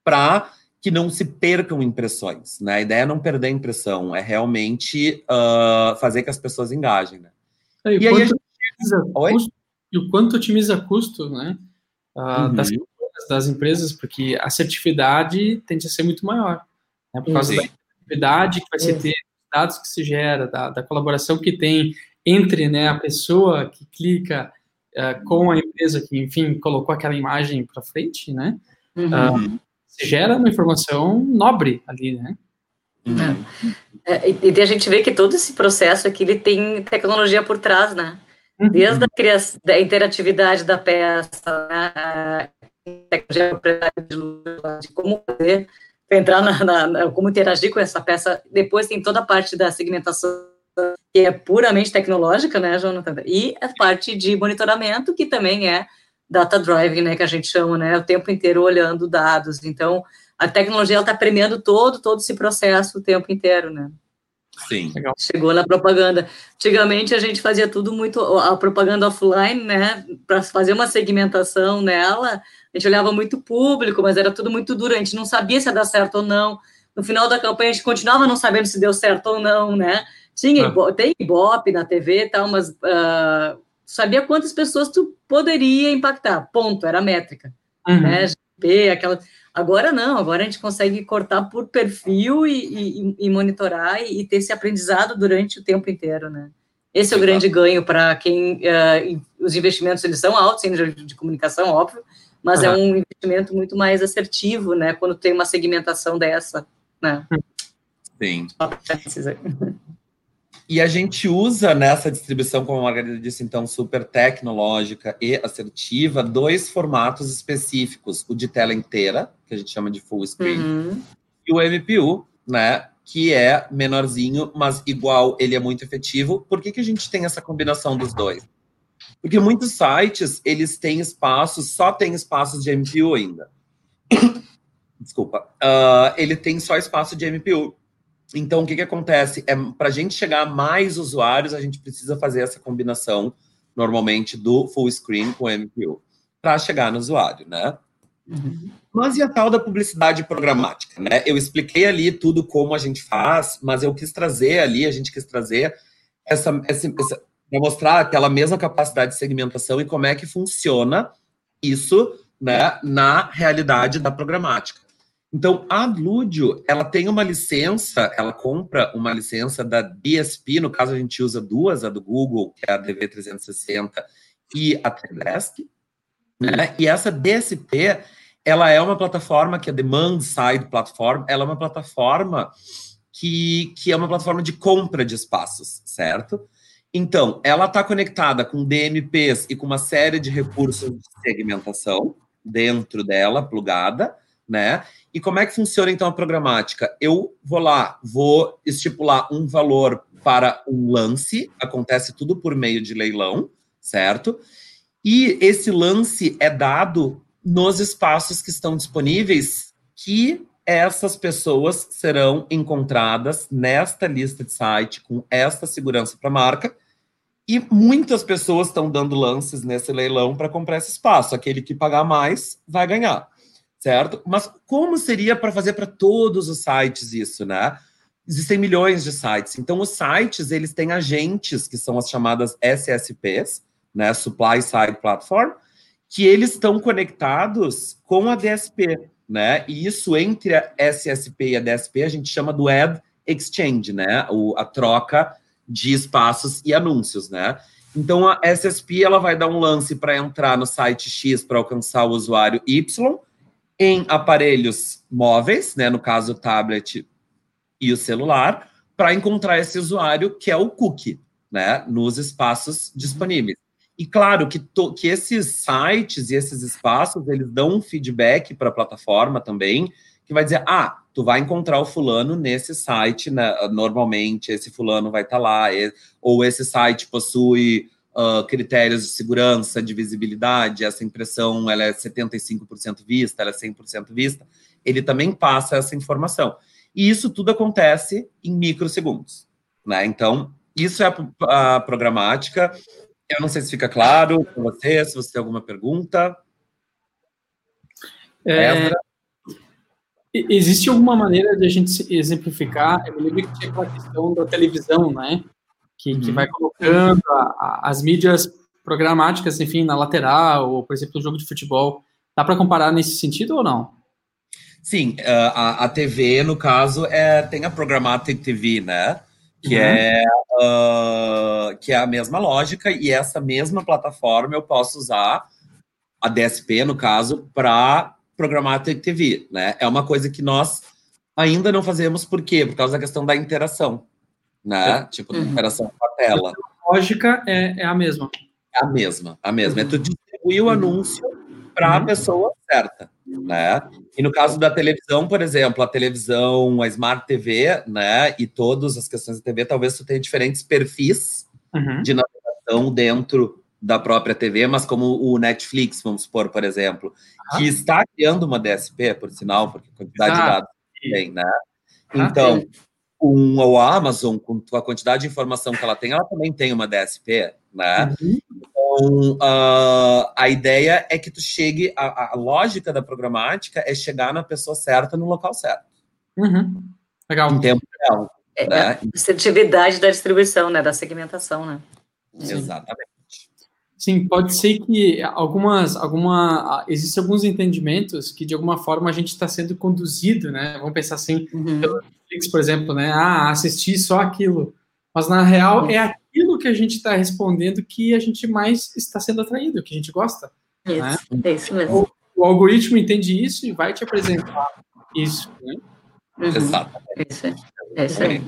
para que não se percam impressões, né? A ideia é não perder a impressão, é realmente uh, fazer que as pessoas engajem, né? É, e, e aí a gente... custo, e o quanto otimiza custo, né? Uh, uhum. das, das, empresas, porque a assertividade tende a ser muito maior, né? Por causa Sim. da assertividade que vai ser ter dados que se gera, da, da colaboração que tem entre né, a pessoa que clica uh, com a empresa que, enfim, colocou aquela imagem para frente, né? Uhum. Uh, gera uma informação nobre ali, né? Uhum. É, e, a gente vê que todo esse processo aqui ele tem tecnologia por trás, né? Uhum. Desde a criação, da interatividade da peça, né? de como fazer, entrar na, na, como interagir com essa peça. Depois tem toda a parte da segmentação que é puramente tecnológica, né, Jonathan? E a parte de monitoramento, que também é data driving, né, que a gente chama, né, o tempo inteiro olhando dados. Então, a tecnologia está premiando todo, todo esse processo o tempo inteiro, né? Sim. Legal. Chegou na propaganda. Antigamente a gente fazia tudo muito, a propaganda offline, né? Para fazer uma segmentação nela, a gente olhava muito público, mas era tudo muito duro, a gente não sabia se ia dar certo ou não. No final da campanha a gente continuava não sabendo se deu certo ou não, né? Tinha, ah. tem Ibope na TV e tal, mas uh, sabia quantas pessoas tu poderia impactar. Ponto, era a métrica. Uhum. Né? GP, aquela... Agora não, agora a gente consegue cortar por perfil e, e, e monitorar e, e, ter esse aprendizado durante o tempo inteiro, né? Esse é o grande ganho para quem uh, os investimentos eles são altos em de, comunicação, óbvio, mas uhum. é um investimento muito mais assertivo, né? Quando tem uma segmentação dessa, né? Sim. *laughs* E a gente usa nessa distribuição, como a Margarida disse, então, super tecnológica e assertiva, dois formatos específicos: o de tela inteira, que a gente chama de full screen, uhum. e o MPU, né? Que é menorzinho, mas igual ele é muito efetivo. Por que, que a gente tem essa combinação dos dois? Porque muitos sites, eles têm espaços, só tem espaços de MPU ainda. *coughs* Desculpa. Uh, ele tem só espaço de MPU. Então, o que, que acontece? É, Para a gente chegar a mais usuários, a gente precisa fazer essa combinação, normalmente, do full screen com MPU, para chegar no usuário, né? Uhum. Mas e a tal da publicidade programática, né? Eu expliquei ali tudo como a gente faz, mas eu quis trazer ali, a gente quis trazer essa, essa, essa para mostrar aquela mesma capacidade de segmentação e como é que funciona isso, né, na realidade da programática. Então, a Lúdio, ela tem uma licença, ela compra uma licença da DSP, no caso a gente usa duas, a do Google, que é a DV360, e a Teledesk, né? E essa DSP, ela é uma plataforma que é Demand Side Platform, ela é uma plataforma que, que é uma plataforma de compra de espaços, certo? Então, ela está conectada com DMPs e com uma série de recursos de segmentação dentro dela, plugada, né? E como é que funciona então a programática? Eu vou lá, vou estipular um valor para um lance, acontece tudo por meio de leilão, certo? E esse lance é dado nos espaços que estão disponíveis, que essas pessoas serão encontradas nesta lista de site com esta segurança para marca. E muitas pessoas estão dando lances nesse leilão para comprar esse espaço. Aquele que pagar mais vai ganhar certo? Mas como seria para fazer para todos os sites isso, né? Existem milhões de sites. Então, os sites, eles têm agentes, que são as chamadas SSPs, né? Supply Side Platform, que eles estão conectados com a DSP, né? E isso entre a SSP e a DSP a gente chama do Ad Exchange, né? O, a troca de espaços e anúncios, né? Então a SSP ela vai dar um lance para entrar no site X para alcançar o usuário Y em aparelhos móveis, né, no caso o tablet e o celular, para encontrar esse usuário que é o cookie, né, nos espaços disponíveis. E claro que, to, que esses sites e esses espaços, eles dão um feedback para a plataforma também, que vai dizer, ah, tu vai encontrar o fulano nesse site, né, normalmente esse fulano vai estar tá lá, ou esse site possui uh, critérios de segurança, de visibilidade, essa impressão ela é 75% vista, ela é 100% vista, ele também passa essa informação. E isso tudo acontece em microsegundos. Né? Então, isso é a, a programática. Eu não sei se fica claro para você, se você tem alguma pergunta. É, existe alguma maneira de a gente exemplificar? Eu me lembro que tinha aquela questão da televisão, né? Que, uhum. que vai colocando a, a, as mídias programáticas, enfim, na lateral, ou, por exemplo, o jogo de futebol. Dá para comparar nesse sentido ou não? Sim, a, a TV, no caso, é, tem a Programmatic TV, né? Que, uhum. é, uh, que é a mesma lógica, e essa mesma plataforma eu posso usar, a DSP, no caso, para Programmatic TV, né? É uma coisa que nós ainda não fazemos, por quê? Por causa da questão da interação né? Tipo, uhum. operação com a tela. A lógica é, é a mesma. É a mesma, a mesma. É uhum. É tu distribuir o anúncio para a uhum. pessoa certa, né? E no caso da televisão, por exemplo, a televisão, a Smart TV, né? E todas as questões da TV, talvez tu tenha diferentes perfis uhum. de navegação dentro da própria TV, mas como o Netflix, vamos supor, por exemplo, que está criando uma DSP, por sinal, porque a quantidade ah, de dados tem, né? Então, com o Amazon, com a quantidade de informação que ela tem, ela também tem uma DSP, né? Uhum. Então, uh, a ideia é que tu chegue, a, a, lógica da programática é chegar na pessoa certa no local certo. Uhum. Legal. Em tempo real. É, né? a assertividade da distribuição, né? Da segmentação, né? Exatamente. Sim, pode ser que algumas, alguma, existem alguns entendimentos que de alguma forma a gente está sendo conduzido, né? Vamos pensar assim, uhum. pelo Netflix, por exemplo, né? Ah, assistir só aquilo. Mas na real uhum. é aquilo que a gente está respondendo que a gente mais está sendo atraído, que a gente gosta. Isso, né? é isso mesmo. O, o, algoritmo entende isso e vai te apresentar isso, né? Uhum. Exatamente. Isso, é isso aí.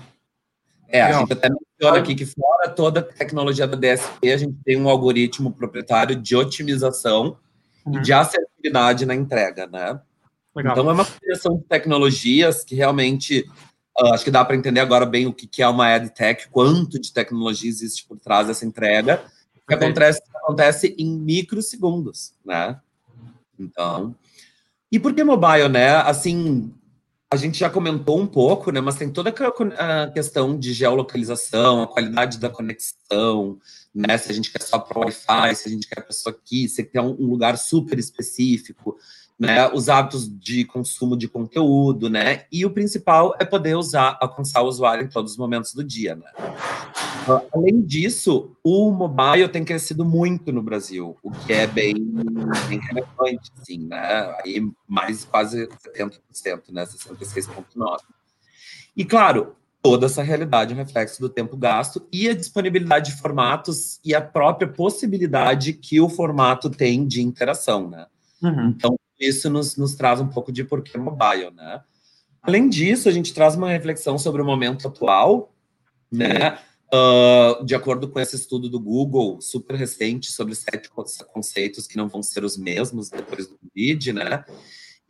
É, a gente até menciona aqui que fora toda a tecnologia da DSP, a gente tem um algoritmo proprietário de otimização uhum. e de assertividade na entrega, né? Legal. Então é uma combinação de tecnologias que realmente uh, acho que dá para entender agora bem o que, que é uma EdTech, quanto de tecnologia existe por trás dessa entrega, que acontece, acontece em microsegundos, né? Então, e por que mobile, né? Assim, a gente já comentou um pouco, né? Mas tem toda a questão de geolocalização, a qualidade da conexão, né? Se a gente quer só para Wi-Fi, se a gente quer a pessoa aqui, se quer um lugar super específico, né? Os hábitos de consumo de conteúdo, né? E o principal é poder usar, alcançar o usuário em todos os momentos do dia, né? Além disso, o mobile tem crescido muito no Brasil, o que é bem, bem relevante, assim, né? Aí mais quase 70%, né? 66,9%. E claro, toda essa realidade é um reflexo do tempo gasto e a disponibilidade de formatos e a própria possibilidade que o formato tem de interação, né? Uhum. Então, isso nos, nos traz um pouco de porquê mobile, né? Além disso, a gente traz uma reflexão sobre o momento atual, né? Uh, de acordo com esse estudo do Google, super recente, sobre sete conceitos que não vão ser os mesmos depois do Covid, né?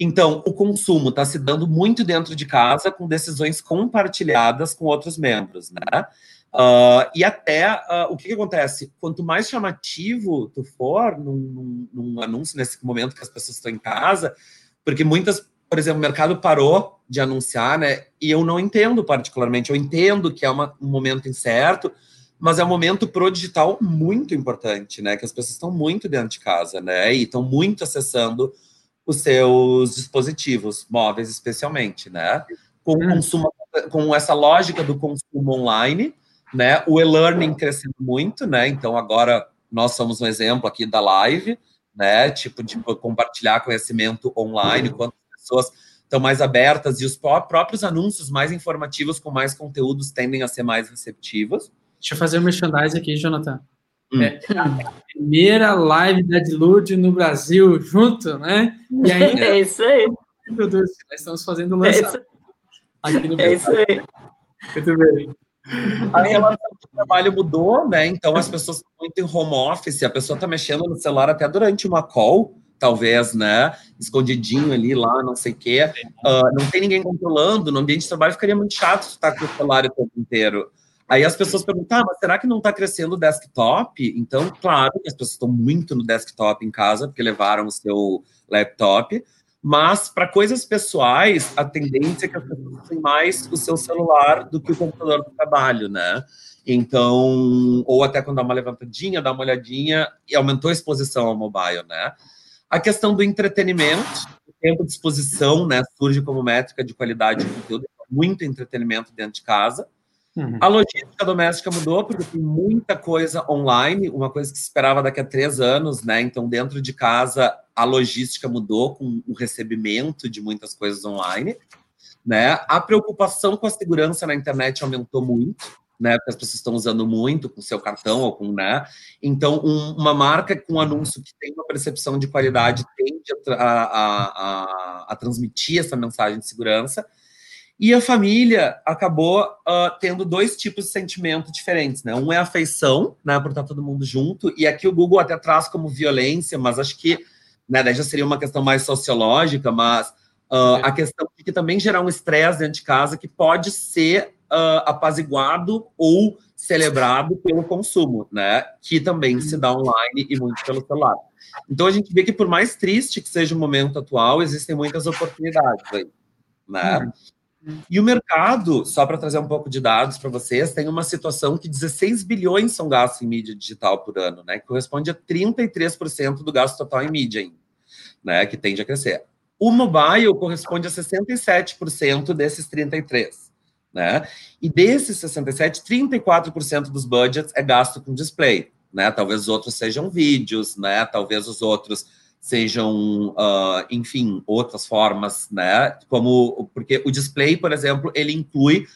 Então, o consumo está se dando muito dentro de casa, com decisões compartilhadas com outros membros, né? Uh, e até uh, o que, que, acontece? Quanto mais chamativo tu for num, num, num, anúncio nesse momento que as pessoas estão em casa, porque muitas, por exemplo, o mercado parou de anunciar, né? E eu não entendo particularmente. Eu entendo que é uma, um momento incerto, mas é um momento pro digital muito importante, né? Que as pessoas estão muito dentro de casa, né? E estão muito acessando os seus dispositivos móveis, especialmente, né? Com hum. consumo, com essa lógica do consumo online né? O e-learning crescendo muito, né? Então agora nós somos um exemplo aqui da live, né? Tipo de compartilhar conhecimento online, quantas pessoas estão mais abertas e os próprios anúncios mais informativos com mais conteúdos tendem a ser mais receptivos. Deixa eu fazer um merchandising aqui, Jonathan. Hum. É a primeira live da Dilude no Brasil junto, né? E aí, *laughs* é isso aí. Meu Deus, nós estamos fazendo lançamento é aqui no Brasil. É isso aí. Muito bem. A relação de trabalho mudou, né? Então as pessoas estão muito em home office, a pessoa está mexendo no celular até durante uma call, talvez, né? Escondidinho ali lá, não sei o quê. Uh, não tem ninguém controlando, no ambiente de trabalho ficaria muito chato estar com o celular o tempo inteiro. Aí as pessoas perguntam, ah, mas será que não está crescendo o desktop? Então, claro que as pessoas estão muito no desktop em casa, porque levaram o seu laptop, mas para coisas pessoais, a tendência é que as pessoas usem mais o seu celular do que o computador do trabalho, né? Então, ou até quando dá uma levantadinha, dá uma olhadinha e aumentou a exposição ao mobile, né? A questão do entretenimento, o tempo de exposição, né, surge como métrica de qualidade de conteúdo, muito entretenimento dentro de casa. Uhum. A logística doméstica mudou porque tem muita coisa online, uma coisa que se esperava daqui a três anos, né? Então, dentro de casa, a logística mudou com o recebimento de muitas coisas online, né? A preocupação com a segurança na internet aumentou muito, né? Porque as pessoas estão usando muito com seu cartão ou com, né? Então, um, uma marca com um anúncio que tem uma percepção de qualidade tende a, a, a, a transmitir essa mensagem de segurança e a família acabou uh, tendo dois tipos de sentimento diferentes, né? Um é afeição, né, por estar todo mundo junto, e aqui o Google até traz como violência, mas acho que, né, daí já seria uma questão mais sociológica, mas uh, é. a questão de que também gerar um estresse dentro de casa que pode ser uh, apaziguado ou celebrado pelo consumo, né? Que também se dá online e muito pelo celular. Então a gente vê que por mais triste que seja o momento atual, existem muitas oportunidades aí, né? Hum. E o mercado, só para trazer um pouco de dados para vocês, tem uma situação que 16 bilhões são gastos em mídia digital por ano, né? Que corresponde a 33% do gasto total em mídia, né? Que tende a crescer. O mobile corresponde a 67% desses 33, né? E desses 67, 34% dos budgets é gasto com display, né? Talvez os outros sejam vídeos, né? Talvez os outros sejam, uh, enfim, outras formas, né? Como porque o display, por exemplo, ele inclui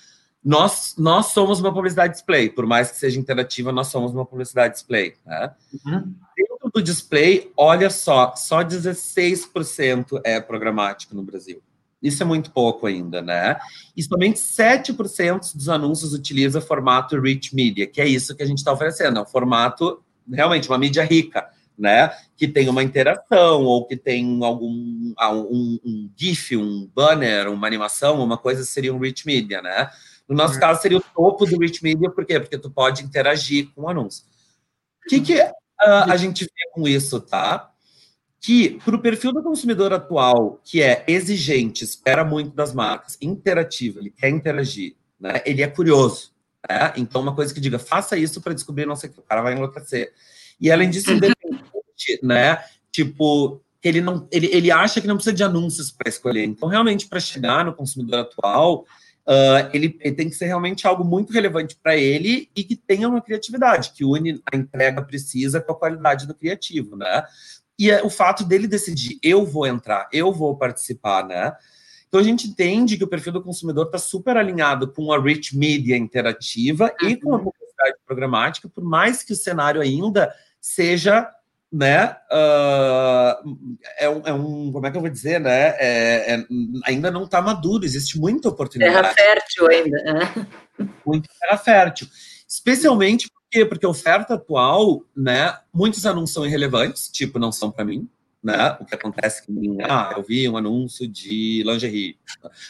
nós nós somos uma publicidade display, por mais que seja interativa, nós somos uma publicidade display, né? Uhum. Dentro do display, olha só, só 16% é programático no Brasil. Isso é muito pouco ainda, né? E somente 7% dos anúncios utiliza formato rich media, que é isso que a gente está oferecendo, é um formato realmente uma mídia rica né? Que tem uma interação ou que tem algum ah, um, um GIF, um banner, uma animação, uma coisa seria um rich media, né? No nosso uhum. caso seria o topo do rich media, por quê? Porque tu pode interagir com o anúncio. O que, que uh, a gente vê com isso, tá? Que para o perfil do consumidor atual, que é exigente, espera muito das marcas, interativo, ele quer interagir, né? Ele é curioso. Né? Então, uma coisa que diga, faça isso para descobrir, não sei o que, o cara vai enlouquecer. E além disso, uhum. independente, né? Tipo, ele não, ele, ele acha que não precisa de anúncios para escolher. Então, realmente, para chegar no consumidor atual, uh, ele, ele, tem que ser realmente algo muito relevante para ele e que tenha uma criatividade, que une a entrega precisa com a qualidade do criativo, né? E é o fato dele decidir, eu vou entrar, eu vou participar, né? Então a gente entende que o perfil do consumidor está super alinhado com a rich media interativa uhum. e com a publicidade programática, por mais que o cenário ainda seja né, uh, é, um, é, um, como é que eu vou dizer, né, é, é, ainda não está maduro, existe muita oportunidade. Terra fértil ainda. Né? Muito terra fértil. Especialmente porque, porque a oferta atual, né, muitos anúncios são irrelevantes, tipo, não são para mim, né? O que acontece que ah, eu vi um anúncio de lingerie.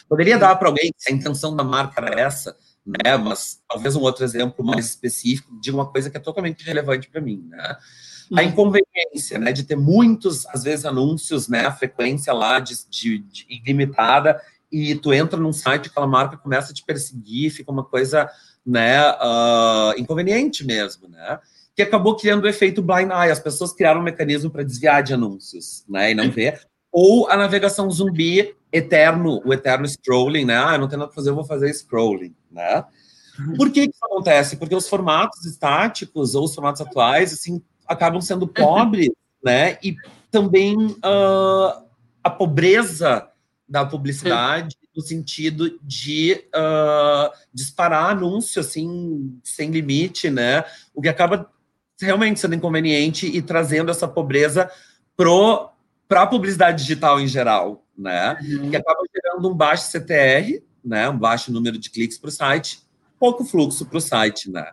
Poderia dar para alguém se a intenção da marca era essa, né? Mas talvez um outro exemplo mais específico de uma coisa que é totalmente relevante para mim, né? A uhum. inconveniência, né, de ter muitos, às vezes, anúncios, né, a frequência lá de, de, de ilimitada, e tu entra num site, aquela marca começa a te perseguir, fica uma coisa, né, uh, inconveniente mesmo, né? Que acabou criando o efeito blind eye. As pessoas criaram um mecanismo para desviar de anúncios, né, e não ver. Ou a navegação zumbi eterno, o eterno scrolling, né? Ah, não tem nada para fazer, eu vou fazer scrolling, né? Por que isso acontece? Porque os formatos estáticos ou os formatos atuais, assim, acabam sendo pobres, né? E também uh, a pobreza da publicidade no sentido de uh, disparar anúncio assim sem limite, né? O que acaba realmente sendo inconveniente e trazendo essa pobreza pro para a publicidade digital em geral, né? Uhum. Que acaba gerando um baixo CTR, né? Um baixo número de cliques para o site, pouco fluxo para o site, né?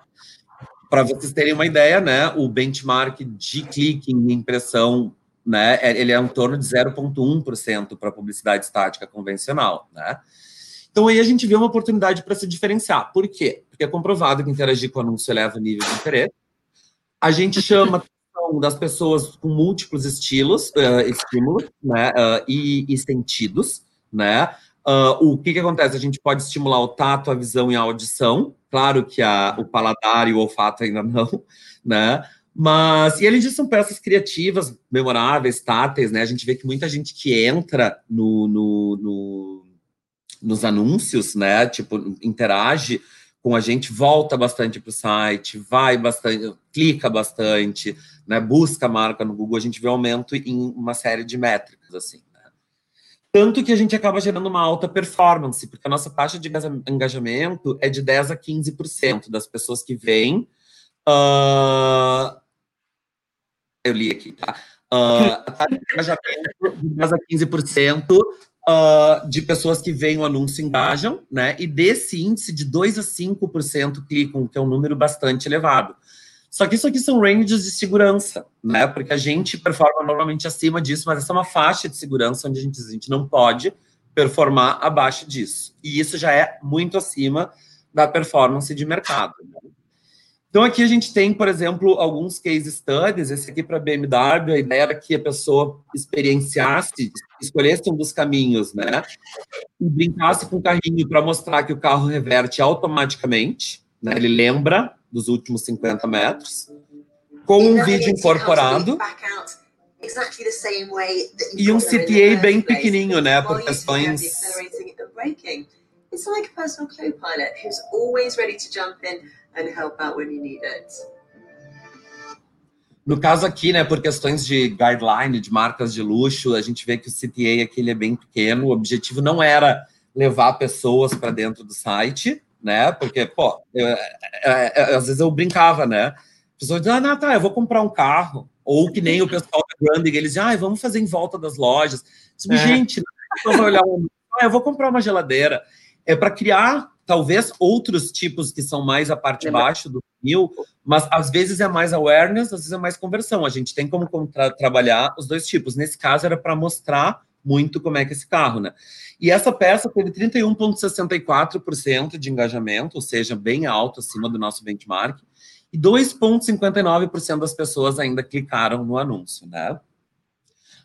Para vocês terem uma ideia, né? O benchmark de clique em impressão né, é, ele é em torno de 0,1% para publicidade estática convencional, né? Então aí a gente vê uma oportunidade para se diferenciar. Por quê? Porque é comprovado que interagir com anúncio eleva o nível de interesse. A gente chama das pessoas com múltiplos estilos, uh, estímulos, né, uh, e, e, sentidos, né? Uh, o que, que acontece? A gente pode estimular o tato, a visão e a audição. Claro que a, o paladar e o olfato ainda *laughs* não, né? Mas, e além disso, são peças criativas, memoráveis, táteis, né? A gente vê que muita gente que entra no, no, no, nos anúncios, né? Tipo, interage com a gente, volta bastante para o site, vai bastante, clica bastante, né? Busca a marca no Google, a gente vê um aumento em uma série de métricas, assim. Tanto que a gente acaba gerando uma alta performance, porque a nossa taxa de engajamento é de 10 a 15% das pessoas que vêm Uh, eu li aqui, tá? Uh, a taxa de engajamento de 10 a 15% uh, de pessoas que veem o anúncio engajam, né? E desse índice de 2 a 5% clicam, que é um número bastante elevado. Só que isso aqui são ranges de segurança, né? Porque a gente performa normalmente acima disso, mas essa é uma faixa de segurança onde a gente, a gente não pode performar abaixo disso. E isso já é muito acima da performance de mercado. Né? Então, aqui a gente tem, por exemplo, alguns case studies. Esse aqui para BMW, a ideia era que a pessoa experienciasse, escolhesse um dos caminhos, né? E brincasse com o carrinho para mostrar que o carro reverte automaticamente, né? Ele lembra dos últimos 50 metros, com um vídeo incorporado. E um CTA bem pequenininho, né? Por questões. It's like a personal co-pilot who's always ready to jump in and help out when you need it. No caso aqui, né, por questões de guideline, de marcas de luxo, a gente vê que o CTA aqui ele é bem pequeno. O objetivo não era levar pessoas para dentro do site, né? Porque, pô, eu, eu, é, eu, é, é, às vezes eu brincava, né? Pessoas dizem, ah, não, tá, eu vou comprar um carro. Ou que nem o pessoal da branding, eles dizem, ah, vamos fazer em volta das lojas. é. Gente, não vai olhar um... ah, eu vou comprar uma geladeira. É para criar talvez outros tipos que são mais a parte baixo do funil, mas às vezes é mais awareness, às vezes é mais conversão. A gente tem como tra trabalhar os dois tipos. Nesse caso era para mostrar muito como é que é esse carro, né? E essa peça teve 31,64% de engajamento, ou seja, bem alto acima do nosso benchmark, e 2,59% das pessoas ainda clicaram no anúncio, né?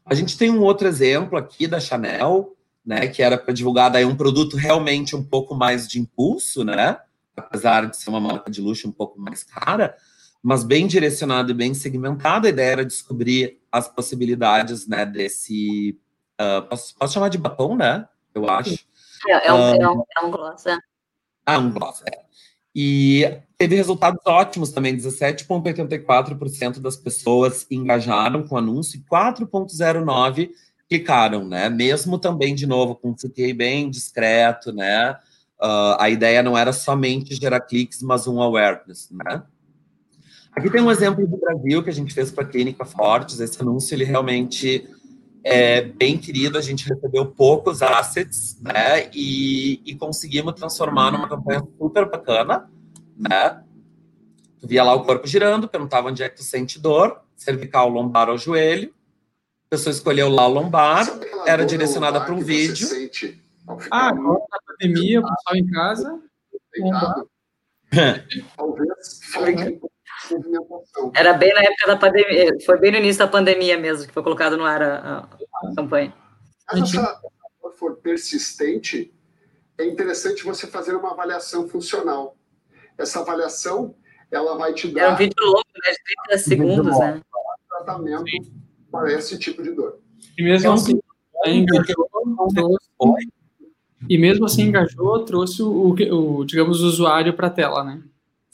A gente tem um outro exemplo aqui da Chanel, né, que era para divulgar daí um produto realmente um pouco mais de impulso, né, apesar de ser uma marca de luxo um pouco mais cara, mas bem direcionado e bem segmentado. A ideia era descobrir as possibilidades, né, desse, uh, posso, posso, chamar de batom, né, eu acho. É, é, um, uh, é, um, é um gloss, é. Ah, um gloss, é. E teve resultados ótimos também, 17,84% das pessoas engajaram com o anúncio e 4,09% clicaram, né? Mesmo também, de novo, com um CTA bem discreto, né? Uh, a ideia não era somente gerar cliques, mas um awareness, né? Aqui tem um exemplo do Brasil que a gente fez para a Clínica Fortes. Esse anúncio, ele realmente é bem querido. A gente recebeu poucos assets, né? E, e conseguimos transformar numa campanha super bacana, né? Tu via lá o corpo girando, perguntava onde é que tu sente dor, cervical, lombar ou joelho. A pessoa escolheu lá o lombar, era direcionada para um vídeo. Ah, agora na pandemia, o pessoal em casa. Talvez Era bem na época da pandemia, foi bem no início da pandemia mesmo que foi colocado no ar a, a campanha. Se essa dor for persistente, é interessante você fazer uma avaliação funcional. Essa avaliação, ela vai te dar... É um vídeo longo, né, de 30 segundos, né? Tratamento para esse tipo de dor. E mesmo assim, engajou, trouxe, e mesmo assim engajou, trouxe o, o digamos, o usuário para a tela, né?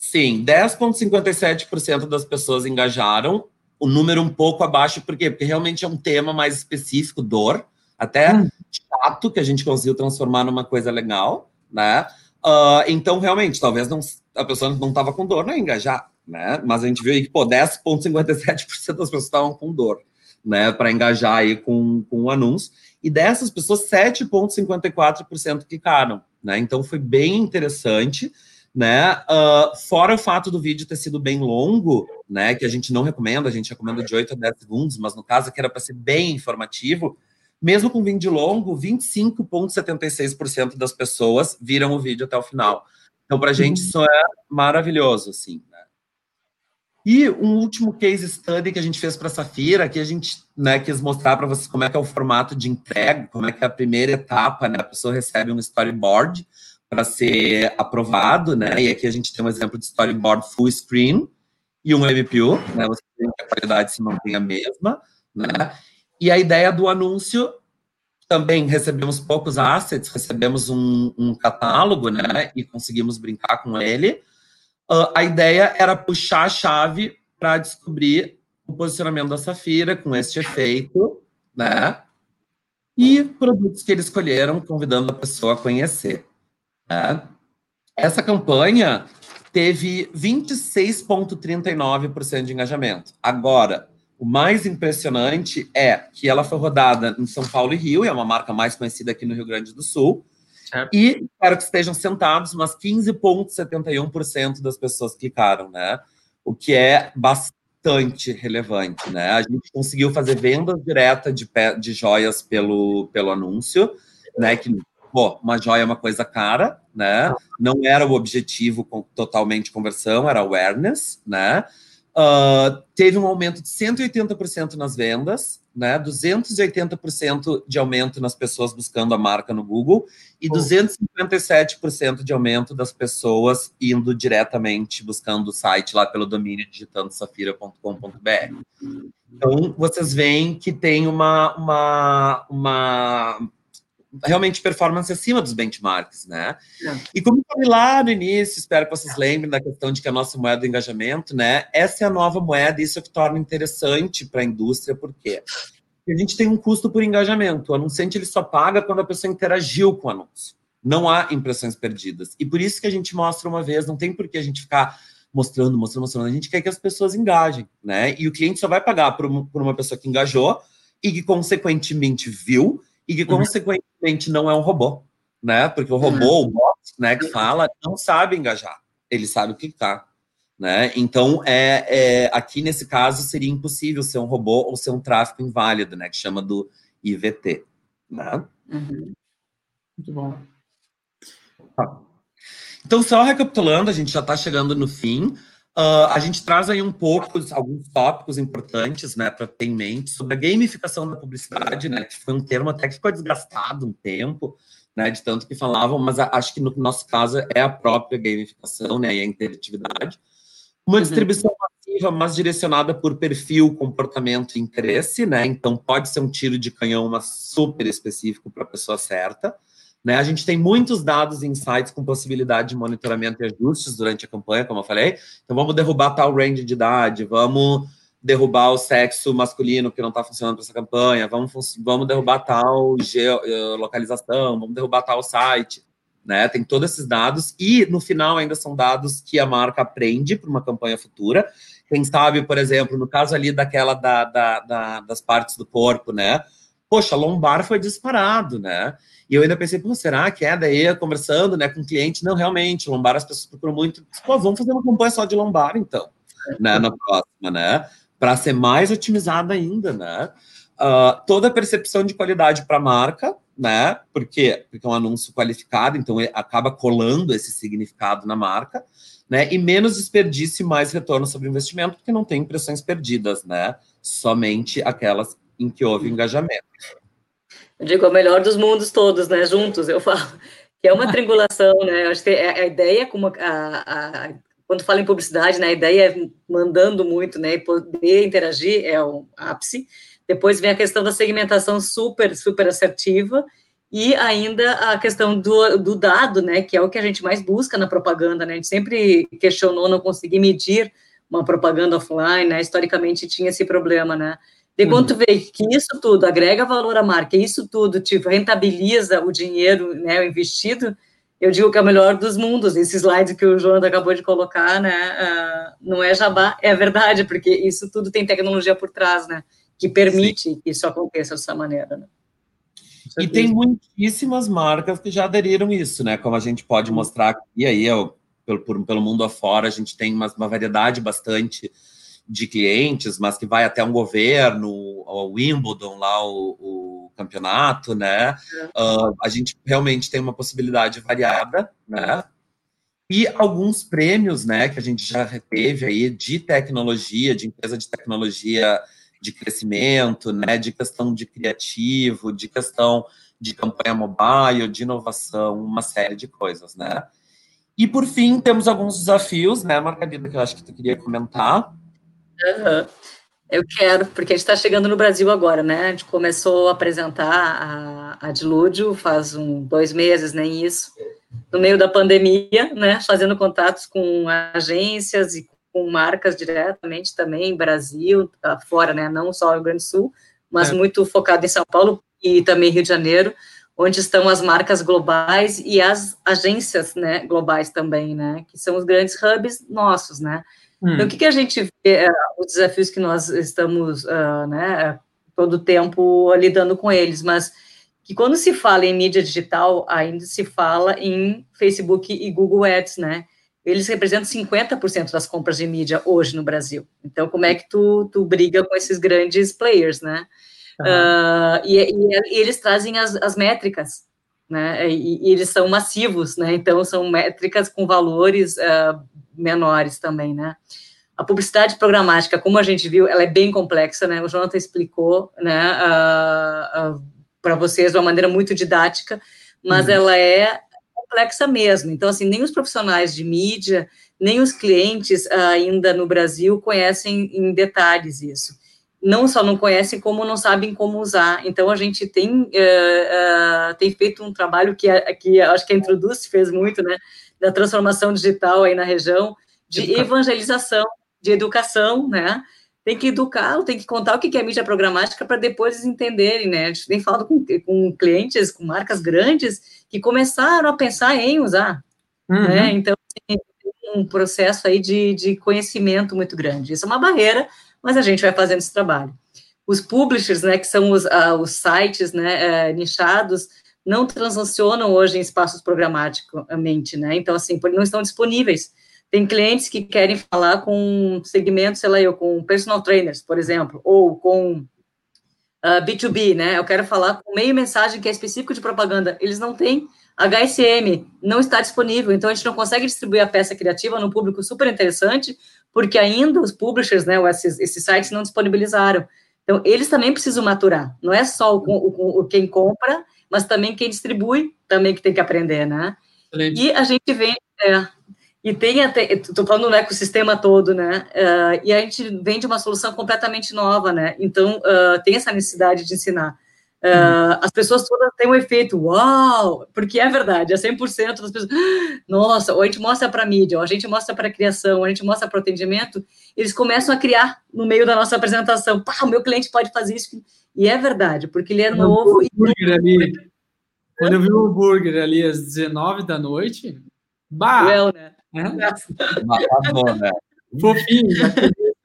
Sim, 10,57% das pessoas engajaram, o número um pouco abaixo, por quê? Porque realmente é um tema mais específico, dor, até hum. chato, que a gente conseguiu transformar numa coisa legal, né? Uh, então, realmente, talvez não, a pessoa não estava com dor, não engajar, né? Mas a gente viu aí que, pô, 10,57% das pessoas estavam com dor, né? Para engajar aí com, com o anúncio. E dessas pessoas, 7,54% clicaram, né? Então, foi bem interessante né? Uh, fora o fato do vídeo ter sido bem longo, né? Que a gente não recomenda, a gente recomenda de 8 a 10 segundos, mas no caso que era para ser bem informativo, mesmo com vídeo longo, 25,76% das pessoas viram o vídeo até o final. Então, para a gente, uhum. isso é maravilhoso, assim. Né? E um último case study que a gente fez para a Safira, que a gente né, quis mostrar para vocês como é que é o formato de entrega, como é que é a primeira etapa, né? A pessoa recebe um storyboard para ser aprovado, né? E aqui a gente tem um exemplo de storyboard full screen e um MPU, né? Você tem que a qualidade se mantém a mesma, né? E a ideia do anúncio também recebemos poucos assets, recebemos um, um catálogo, né? E conseguimos brincar com ele. Uh, a ideia era puxar a chave para descobrir o posicionamento da Safira com este efeito, né? E produtos que eles escolheram, convidando a pessoa a conhecer. Né? Essa campanha teve 26,39% de engajamento. Agora, o mais impressionante é que ela foi rodada em São Paulo e Rio, é uma marca mais conhecida aqui no Rio Grande do Sul. Certo. E espero que estejam sentados, mas 15,71% das pessoas clicaram, né? O que é bastante relevante, né? A gente conseguiu fazer vendas direta de, de joias pelo, pelo anúncio, né? Que, pô, uma joia é uma coisa cara, né? Não era o objetivo com, totalmente conversão, era awareness, né? Uh, teve um aumento de 180% nas vendas, né? 280% de aumento nas pessoas buscando a marca no Google e oh. 257% de aumento das pessoas indo diretamente buscando o site lá pelo domínio digitando safira.com.br. Então, vocês veem que tem uma, uma, uma realmente performance acima dos benchmarks, né? É. E como eu falei lá no início, espero que vocês lembrem da questão de que a nossa moeda de engajamento, né? Essa é a nova moeda e isso é que torna interessante para a indústria, por quê? Porque a gente tem um custo por engajamento. O anunciante ele só paga quando a pessoa interagiu com o anúncio. Não há impressões perdidas. E por isso que a gente mostra uma vez, não tem por que a gente ficar mostrando, mostrando, mostrando. A gente quer que as pessoas engajem, né? E o cliente só vai pagar por uma pessoa que engajou e que, consequentemente, viu e que, uhum. consequentemente, não é um robô, né? Porque o robô, uhum. o bot, né, que fala, não sabe engajar, ele sabe clicar, né? Então, é, é, aqui nesse caso, seria impossível ser um robô ou ser um tráfego inválido, né? Que chama do IVT, né? Uhum. Muito bom. Tá. Então, só recapitulando, a gente já está chegando no fim. Uh, a gente traz aí um pouco, alguns tópicos importantes, né, para ter em mente sobre a gamificação da publicidade, né, que foi um termo até que ficou desgastado um tempo, né, de tanto que falavam, mas acho que no nosso caso é a própria gamificação, né, e a interatividade. Uma uhum. distribuição massiva, mas direcionada por perfil, comportamento e interesse, né, então pode ser um tiro de canhão, mas super específico para a pessoa certa. Né? A gente tem muitos dados e insights com possibilidade de monitoramento e ajustes durante a campanha, como eu falei. Então, vamos derrubar tal range de idade, vamos derrubar o sexo masculino que não está funcionando para essa campanha, vamos, vamos derrubar tal geolocalização, vamos derrubar tal site. Né? Tem todos esses dados, e no final ainda são dados que a marca aprende para uma campanha futura. Quem sabe, por exemplo, no caso ali daquela da, da, da, das partes do corpo, né? Poxa, lombar foi disparado, né? E eu ainda pensei, pô, será que é? Daí, conversando né, com o cliente, não, realmente, lombar as pessoas procuram muito. Pô, vamos fazer uma campanha só de lombar, então, né, na próxima, né? Para ser mais otimizada ainda, né? Uh, toda a percepção de qualidade para a marca, né? Porque, porque é um anúncio qualificado, então acaba colando esse significado na marca, né? E menos desperdício e mais retorno sobre investimento, porque não tem impressões perdidas, né? Somente aquelas em que houve engajamento. Eu digo, é o melhor dos mundos todos, né? Juntos, eu falo. Que é uma triangulação, né? Eu acho que a ideia, como a, a, quando fala em publicidade, né? A ideia é mandando muito, né? E poder interagir é o ápice. Depois vem a questão da segmentação super, super assertiva. E ainda a questão do, do dado, né? Que é o que a gente mais busca na propaganda, né? A gente sempre questionou não conseguir medir uma propaganda offline, né? Historicamente tinha esse problema, né? E quando tu vê que isso tudo agrega valor à marca, isso tudo tipo, rentabiliza o dinheiro né, investido, eu digo que é o melhor dos mundos. Esse slide que o Jonathan acabou de colocar, né, uh, não é jabá, é verdade, porque isso tudo tem tecnologia por trás, né, que permite Sim. que isso aconteça dessa maneira. Né? E tem muitíssimas marcas que já aderiram isso, né, como a gente pode mostrar aqui, aí, eu, pelo, pelo mundo afora, a gente tem uma, uma variedade bastante de clientes, mas que vai até um governo, o Wimbledon, lá o, o campeonato, né? Uh, a gente realmente tem uma possibilidade variada, né? E alguns prêmios, né, que a gente já teve aí de tecnologia, de empresa de tecnologia de crescimento, né, de questão de criativo, de questão de campanha mobile, de inovação, uma série de coisas, né? E por fim, temos alguns desafios, né, Margarida, que eu acho que tu queria comentar. Uhum. Eu quero, porque a gente está chegando no Brasil agora, né? A gente começou a apresentar a, a Dilúdio faz um, dois meses, nem isso, no meio da pandemia, né? Fazendo contatos com agências e com marcas diretamente também, Brasil, fora, né? Não só Rio Grande do Sul, mas é. muito focado em São Paulo e também Rio de Janeiro, onde estão as marcas globais e as agências, né? Globais também, né? Que são os grandes hubs nossos, né? Hum. Então, o que, que a gente vê, uh, os desafios que nós estamos, uh, né, todo o tempo lidando com eles, mas que quando se fala em mídia digital, ainda se fala em Facebook e Google Ads, né? Eles representam 50% das compras de mídia hoje no Brasil. Então, como é que tu, tu briga com esses grandes players, né? Uhum. Uh, e, e, e, eles trazem as, as métricas, né? E, e, eles são massivos, né? Então, são métricas com valores uh, menores também, né? A publicidade programática, como a gente viu, ela é bem complexa, né? O Jonathan explicou, né, uh, uh, para vocês de uma maneira muito didática, mas uhum. ela é complexa mesmo. Então, assim, nem os profissionais de mídia, nem os clientes uh, ainda no Brasil conhecem em detalhes isso. Não só não conhecem, como não sabem como usar. Então, a gente tem, tem feito um trabalho que, que acho que a Introduz fez muito, né? Da transformação digital aí na região, de evangelização, de educação, né? Tem que educar, tem que contar o que é mídia programática para depois eles entenderem, né? A gente tem falado com, com clientes, com marcas grandes, que começaram a pensar em usar, uhum. né? Então, tem um processo aí de, de conhecimento muito grande. Isso é uma barreira, mas a gente vai fazendo esse trabalho. Os publishers, né, que são os, uh, os sites, né, uh, nichados, não transacionam hoje em espaços programaticamente, né? Então, assim, não estão disponíveis. Tem clientes que querem falar com segmentos, sei lá, eu, com personal trainers, por exemplo, ou com uh, ah, B2B, né? Eu quero falar com meio mensagem que é específico de propaganda. Eles não têm. HSM não está disponível, então a gente não consegue distribuir a peça criativa num público super interessante, porque ainda os publishers, né, esses, esses sites não disponibilizaram. Então, eles também precisam maturar. Não é só o, o, o quem compra, mas também quem distribui também que tem que aprender, né? Excelente. E a gente vem, é, e tem até, estou falando no ecossistema todo, né? Uh, e a gente vende uma solução completamente nova, né? Então, uh, tem essa necessidade de ensinar. Uh, As pessoas todas têm um efeito, uau! Porque é verdade, é 100% das pessoas, *gasps* nossa, ou a gente mostra para a mídia, ou a gente mostra para a criação, ou a gente mostra para o atendimento, eles começam a criar no meio da nossa apresentação, pá, o meu cliente pode fazer isso. E é verdade, porque ele é novo. E... Ali, quando eu vi o hambúrguer ali às 19 da noite, bah! Well, né? É? Tá bom, né? Fofinho,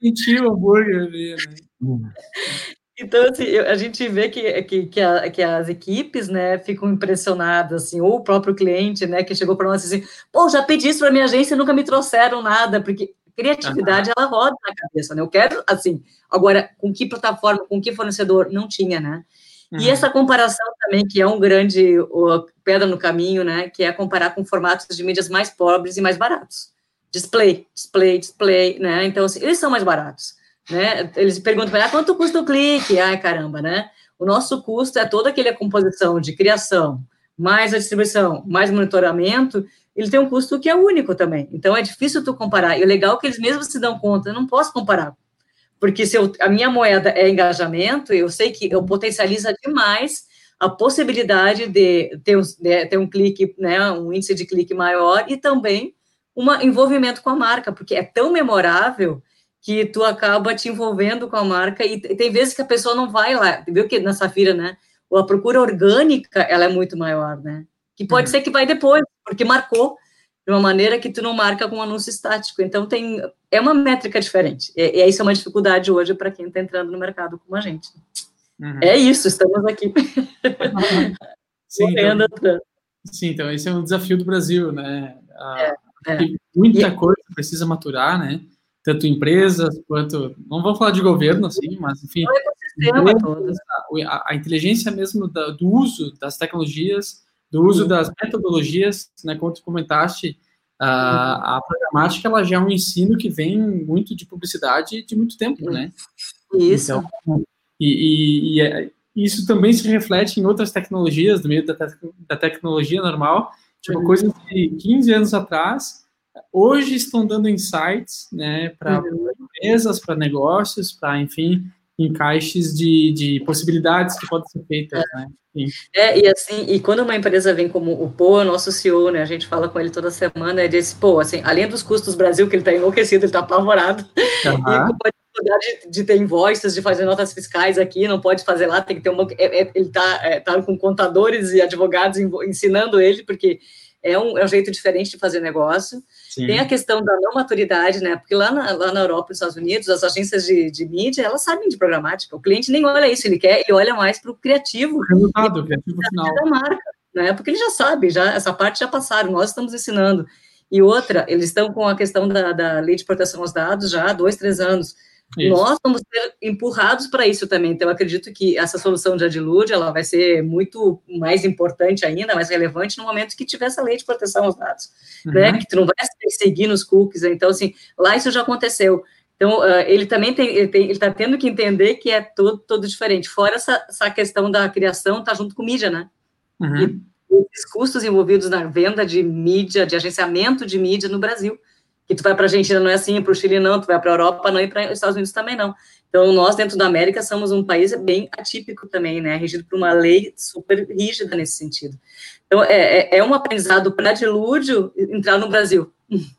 sentiu o hambúrguer ali, né? Então, assim, a gente vê que, que, que, a, que, as equipes, né, ficam impressionadas, assim, ou o próprio cliente, né, que chegou para nós assim, pô, já pedi isso para minha agência e nunca me trouxeram nada, porque criatividade, uhum. ela roda na cabeça, né, eu quero, assim, agora, com que plataforma, com que fornecedor, não tinha, né, uhum. e essa comparação também, que é um grande o, pedra no caminho, né, que é comparar com formatos de mídias mais pobres e mais baratos, display, display, display, né, então, assim, eles são mais baratos, né? Eles perguntam, ah, quanto custa o clique? Ai, caramba, né? O nosso custo é toda aquela composição de criação, mais a distribuição, mais monitoramento, ele tem um custo que é único também. Então, é difícil tu comparar. E o legal é que eles mesmos se dão conta, eu não posso comparar. Porque se eu, a minha moeda é engajamento, eu sei que eu potencializa demais a possibilidade de ter, de ter um clique, né, um índice de clique maior e também um envolvimento com a marca, porque é tão memorável que tu acaba te envolvendo com a marca e tem vezes que a pessoa não vai lá, viu que na Safira, né? A procura orgânica, ela é muito maior, né? Que pode uhum. ser que vai depois, porque marcou de uma maneira que tu não marca com um anúncio estático. Então tem é uma métrica diferente. E, e isso é uma dificuldade hoje para quem está entrando no mercado como a gente. Uhum. É isso, estamos aqui. *laughs* Sim, então, sim, então esse é um desafio do Brasil, né? é, é. Muita e, coisa precisa maturar, né? tanto empresas quanto. Não vou falar de governo, assim, mas enfim. A, a, inteligência mesmo da, do uso das tecnologias, do uso das metodologias, né, como tu comentaste, a, a programática ela já é um ensino que vem muito de publicidade de muito tempo, né? Isso. Então, e, e, e é, isso também se reflete em outras tecnologias, do meio da, te, da tecnologia normal, tipo, uhum. coisas de 15 anos atrás, hoje estão dando insights né, para uhum. empresas, para negócios, para, enfim, encaixes de, de possibilidades que podem ser feitas, né? É, e assim, e quando uma empresa vem como o Pô, nosso CEO, né, a gente fala com ele toda semana, ele diz, pô, assim, além dos custos Brasil, que ele está enlouquecido, ele está apavorado, uhum. *laughs* e de, de ter invoices, de fazer notas fiscais aqui, não pode fazer lá, tem que ter uma, é, é, ele está é, tá com contadores e advogados ensinando ele, porque é um, é um jeito diferente de fazer negócio. Sim. Tem a questão da não maturidade, né? Porque lá na, lá na Europa, nos Estados Unidos, as agências de, de mídia, elas sabem de programática. O cliente nem olha isso, ele quer, ele olha mais para o criativo. O resultado, o criativo final. Da marca, né? Porque ele já sabe, já essa parte já passaram, nós estamos ensinando. E outra, eles estão com a questão da, da lei de proteção aos dados já há dois, três anos. Isso. Nós vamos ser empurrados para isso também. Então, eu acredito que essa solução de Adilud, ela vai ser muito mais importante ainda, mais relevante no momento que tiver essa lei de proteção aos dados, uhum. né? Que tu não vai seguir nos cookies. Então, assim, lá isso já aconteceu. Então, uh, ele também tem, ele está tendo que entender que é todo, todo diferente. Fora essa, essa questão da criação, tá junto com mídia, né? Uhum. E os custos envolvidos na venda de mídia, de agenciamento de mídia no Brasil que tu vai para a Argentina não é assim, para o Chile não, tu vai para a Europa não e para os Estados Unidos também não. Então, nós, dentro da América, somos um país bem atípico também, né, regido por uma lei super rígida nesse sentido. Então, é, é, é um aprendizado para dilúdio entrar no Brasil. *laughs*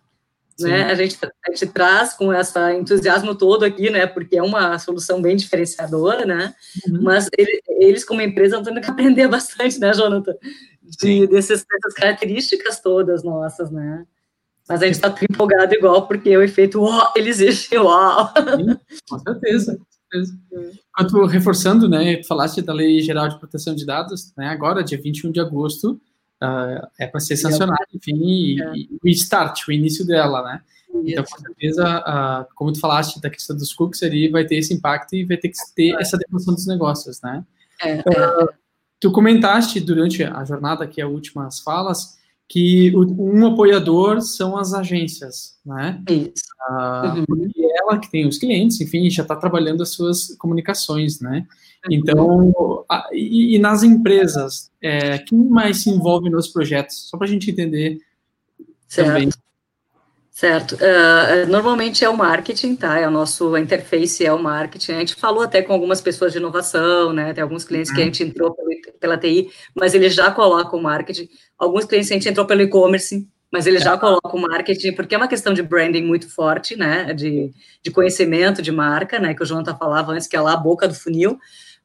Né? A, gente, a gente traz com esse entusiasmo todo aqui, né, porque é uma solução bem diferenciadora, né, uhum. mas ele, eles, como empresa, estão tendo que aprender *laughs* bastante, né, Jonathan, de, desses, dessas características todas nossas, né. Mas a gente está empolgado igual, porque o efeito uau, ele existe, *laughs* uau! Sim, com certeza. Enquanto reforçando, né, falaste da Lei Geral de Proteção de Dados, né, agora, dia 21 de agosto, uh, é para ser sancionado, enfim, e, é. e, o start, o início dela, né? Então, com certeza, uh, como tu falaste da questão dos cookies ali, vai ter esse impacto e vai ter que ter é. essa adequação dos negócios, né? É, uh, tu comentaste durante a jornada, que é as últimas falas, que um apoiador são as agências, né? Isso. Ah, uhum. E ela que tem os clientes, enfim, já está trabalhando as suas comunicações, né? Uhum. Então, a, e, e, nas empresas, é, quem mais se envolve nos projetos? Só para a gente entender certo. também. Certo. Uh, normalmente é o marketing, tá? É o nosso a interface é o marketing. A gente falou até com algumas pessoas de inovação, né? Tem alguns clientes que a uhum. gente entrou pela TI, mas eles já colocam o marketing. Alguns clientes a gente entrou pelo e-commerce, mas eles já colocam o marketing, porque é uma questão de branding muito forte, né? De, de conhecimento de marca, né? Que o Jonathan falava antes, que é lá a boca do funil.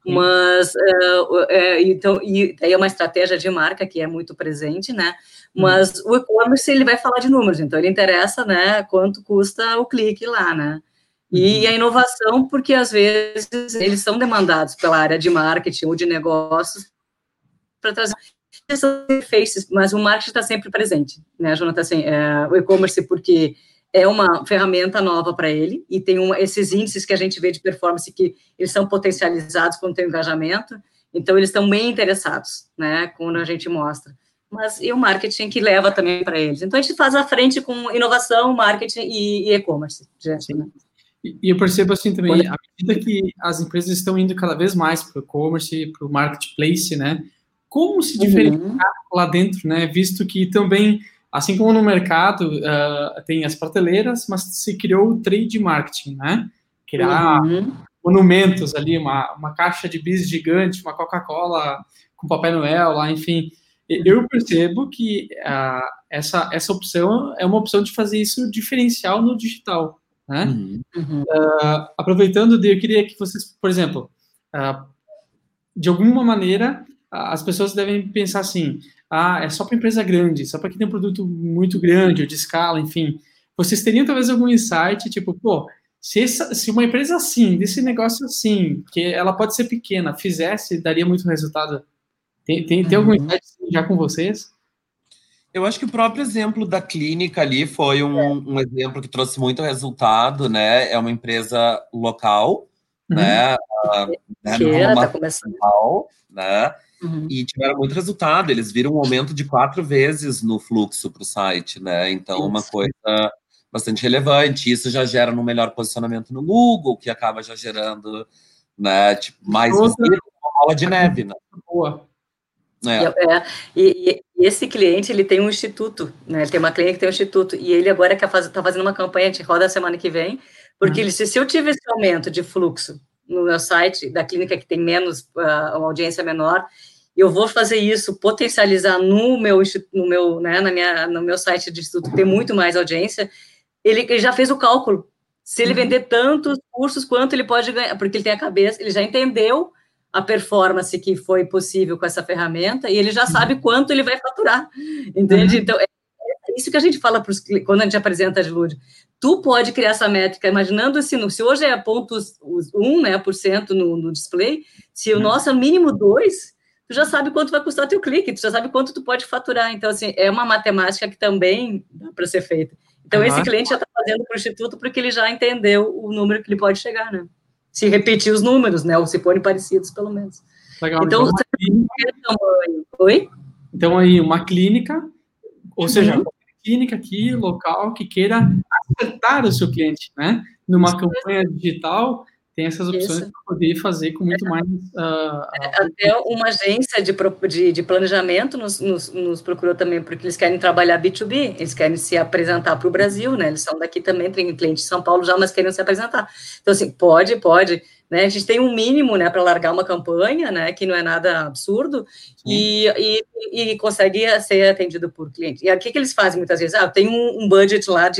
Mas, uh, uh, então, e aí é uma estratégia de marca que é muito presente, né? Mas o e-commerce, ele vai falar de números, então ele interessa, né, quanto custa o clique lá, né? E uhum. a inovação, porque às vezes eles são demandados pela área de marketing ou de negócios para trazer faces, mas o marketing está sempre presente, né, Jonathan? Assim, é, o e-commerce, porque é uma ferramenta nova para ele e tem um, esses índices que a gente vê de performance que eles são potencializados quando tem engajamento, então eles estão bem interessados, né, quando a gente mostra. Mas e o marketing que leva também para eles. Então a gente faz a frente com inovação, marketing e e-commerce. Né? E eu percebo assim também, à medida que as empresas estão indo cada vez mais para o e-commerce, para o marketplace, né? Como se diferenciar uhum. lá dentro, né? Visto que também, assim como no mercado, uh, tem as prateleiras, mas se criou o trade marketing, né? Criar uhum. monumentos ali, uma, uma caixa de bis gigante, uma Coca-Cola com Papai Noel lá, enfim. Eu percebo que uh, essa, essa opção é uma opção de fazer isso diferencial no digital. Né? Uhum. Uh, aproveitando, eu queria que vocês, por exemplo, uh, de alguma maneira, as pessoas devem pensar assim: ah, é só para empresa grande, só para quem tem um produto muito grande ou de escala, enfim. Vocês teriam talvez algum insight, tipo, pô, se, essa, se uma empresa assim, desse negócio assim, que ela pode ser pequena, fizesse, daria muito resultado? Tem, tem, tem algum uhum. insight já com vocês? Eu acho que o próprio exemplo da clínica ali foi um, um exemplo que trouxe muito resultado, né? É uma empresa local, uhum. né? Uh, né? Que é, tá começando. Local, né? Uhum. E tiveram muito resultado. Eles viram um aumento de quatro vezes no fluxo para o site, né? Então, Isso. uma coisa bastante relevante. Isso já gera um melhor posicionamento no Google, que acaba já gerando, né? Tipo, mais uma bola de neve, né? Boa. É. É, e, e, esse cliente, ele tem um instituto, né? Ele tem uma clínica que tem um instituto, e ele agora está faz, tá fazendo uma campanha de roda a semana que vem, porque uhum. ele disse, se eu tive esse aumento de fluxo no meu site, da clínica que tem menos, uh, uma audiência menor, eu vou fazer isso, potencializar no meu, no meu, né, na minha, no meu site de instituto, tem muito mais audiência, ele, ele já fez o cálculo, se ele uhum. vender tantos cursos, quanto ele pode ganhar, porque ele tem a cabeça, ele já entendeu a performance que foi possível com essa ferramenta e ele já sabe quanto ele vai faturar, entende? Uhum. Então, é, é isso que a gente fala pros, quando a gente apresenta a Dilude. Tu pode criar essa métrica, imaginando assim, se hoje é pontos 1 né, por cento no, no display, se o uhum. nosso é mínimo 2, tu já sabe quanto vai custar teu clique, tu já sabe quanto tu pode faturar. Então, assim, é uma matemática que também dá para ser feita. Então, uhum. esse cliente já está fazendo para o Instituto porque ele já entendeu o número que ele pode chegar, né? se repetir os números, né? Ou se forem parecidos, pelo menos. Legal. Então, então. Oi? Então, aí, uma clínica, ou seja, uhum. uma clínica aqui, local, que queira acertar o seu cliente, né? Numa campanha digital, tem essas opções para poder fazer com muito mais. Uh, Até uma agência de, de, de planejamento nos, nos, nos, procurou também, porque eles querem trabalhar B2B, eles querem se apresentar para o Brasil, né? Eles são daqui também, tem cliente de São Paulo já, mas querem se apresentar. Então, assim, pode, pode. Né? A gente tem um mínimo né, para largar uma campanha, né, que não é nada absurdo, e, e, e, consegue ser atendido por cliente. E aqui que eles fazem muitas vezes? Ah, tem um, um budget lá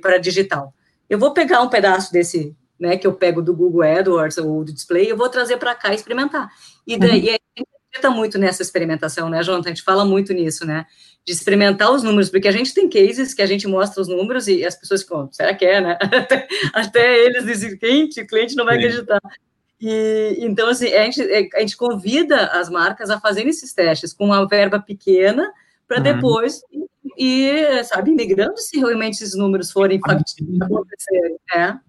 para digital. Eu vou pegar um pedaço desse né, que eu pego do Google AdWords ou do display, eu vou trazer para cá e experimentar. E daí uhum. a gente acredita muito nessa experimentação, né, Jonathan? A gente fala muito nisso, né? De experimentar os números, porque a gente tem cases que a gente mostra os números e as pessoas ficam, será que é, né? *laughs* Até, até eles dizem, cliente, o cliente não vai Sim. acreditar. E, então, assim, a gente, é, a gente convida as marcas a fazerem esses testes com uma verba pequena, para uhum. depois e, sabe, migrando se realmente esses números forem factíveis né?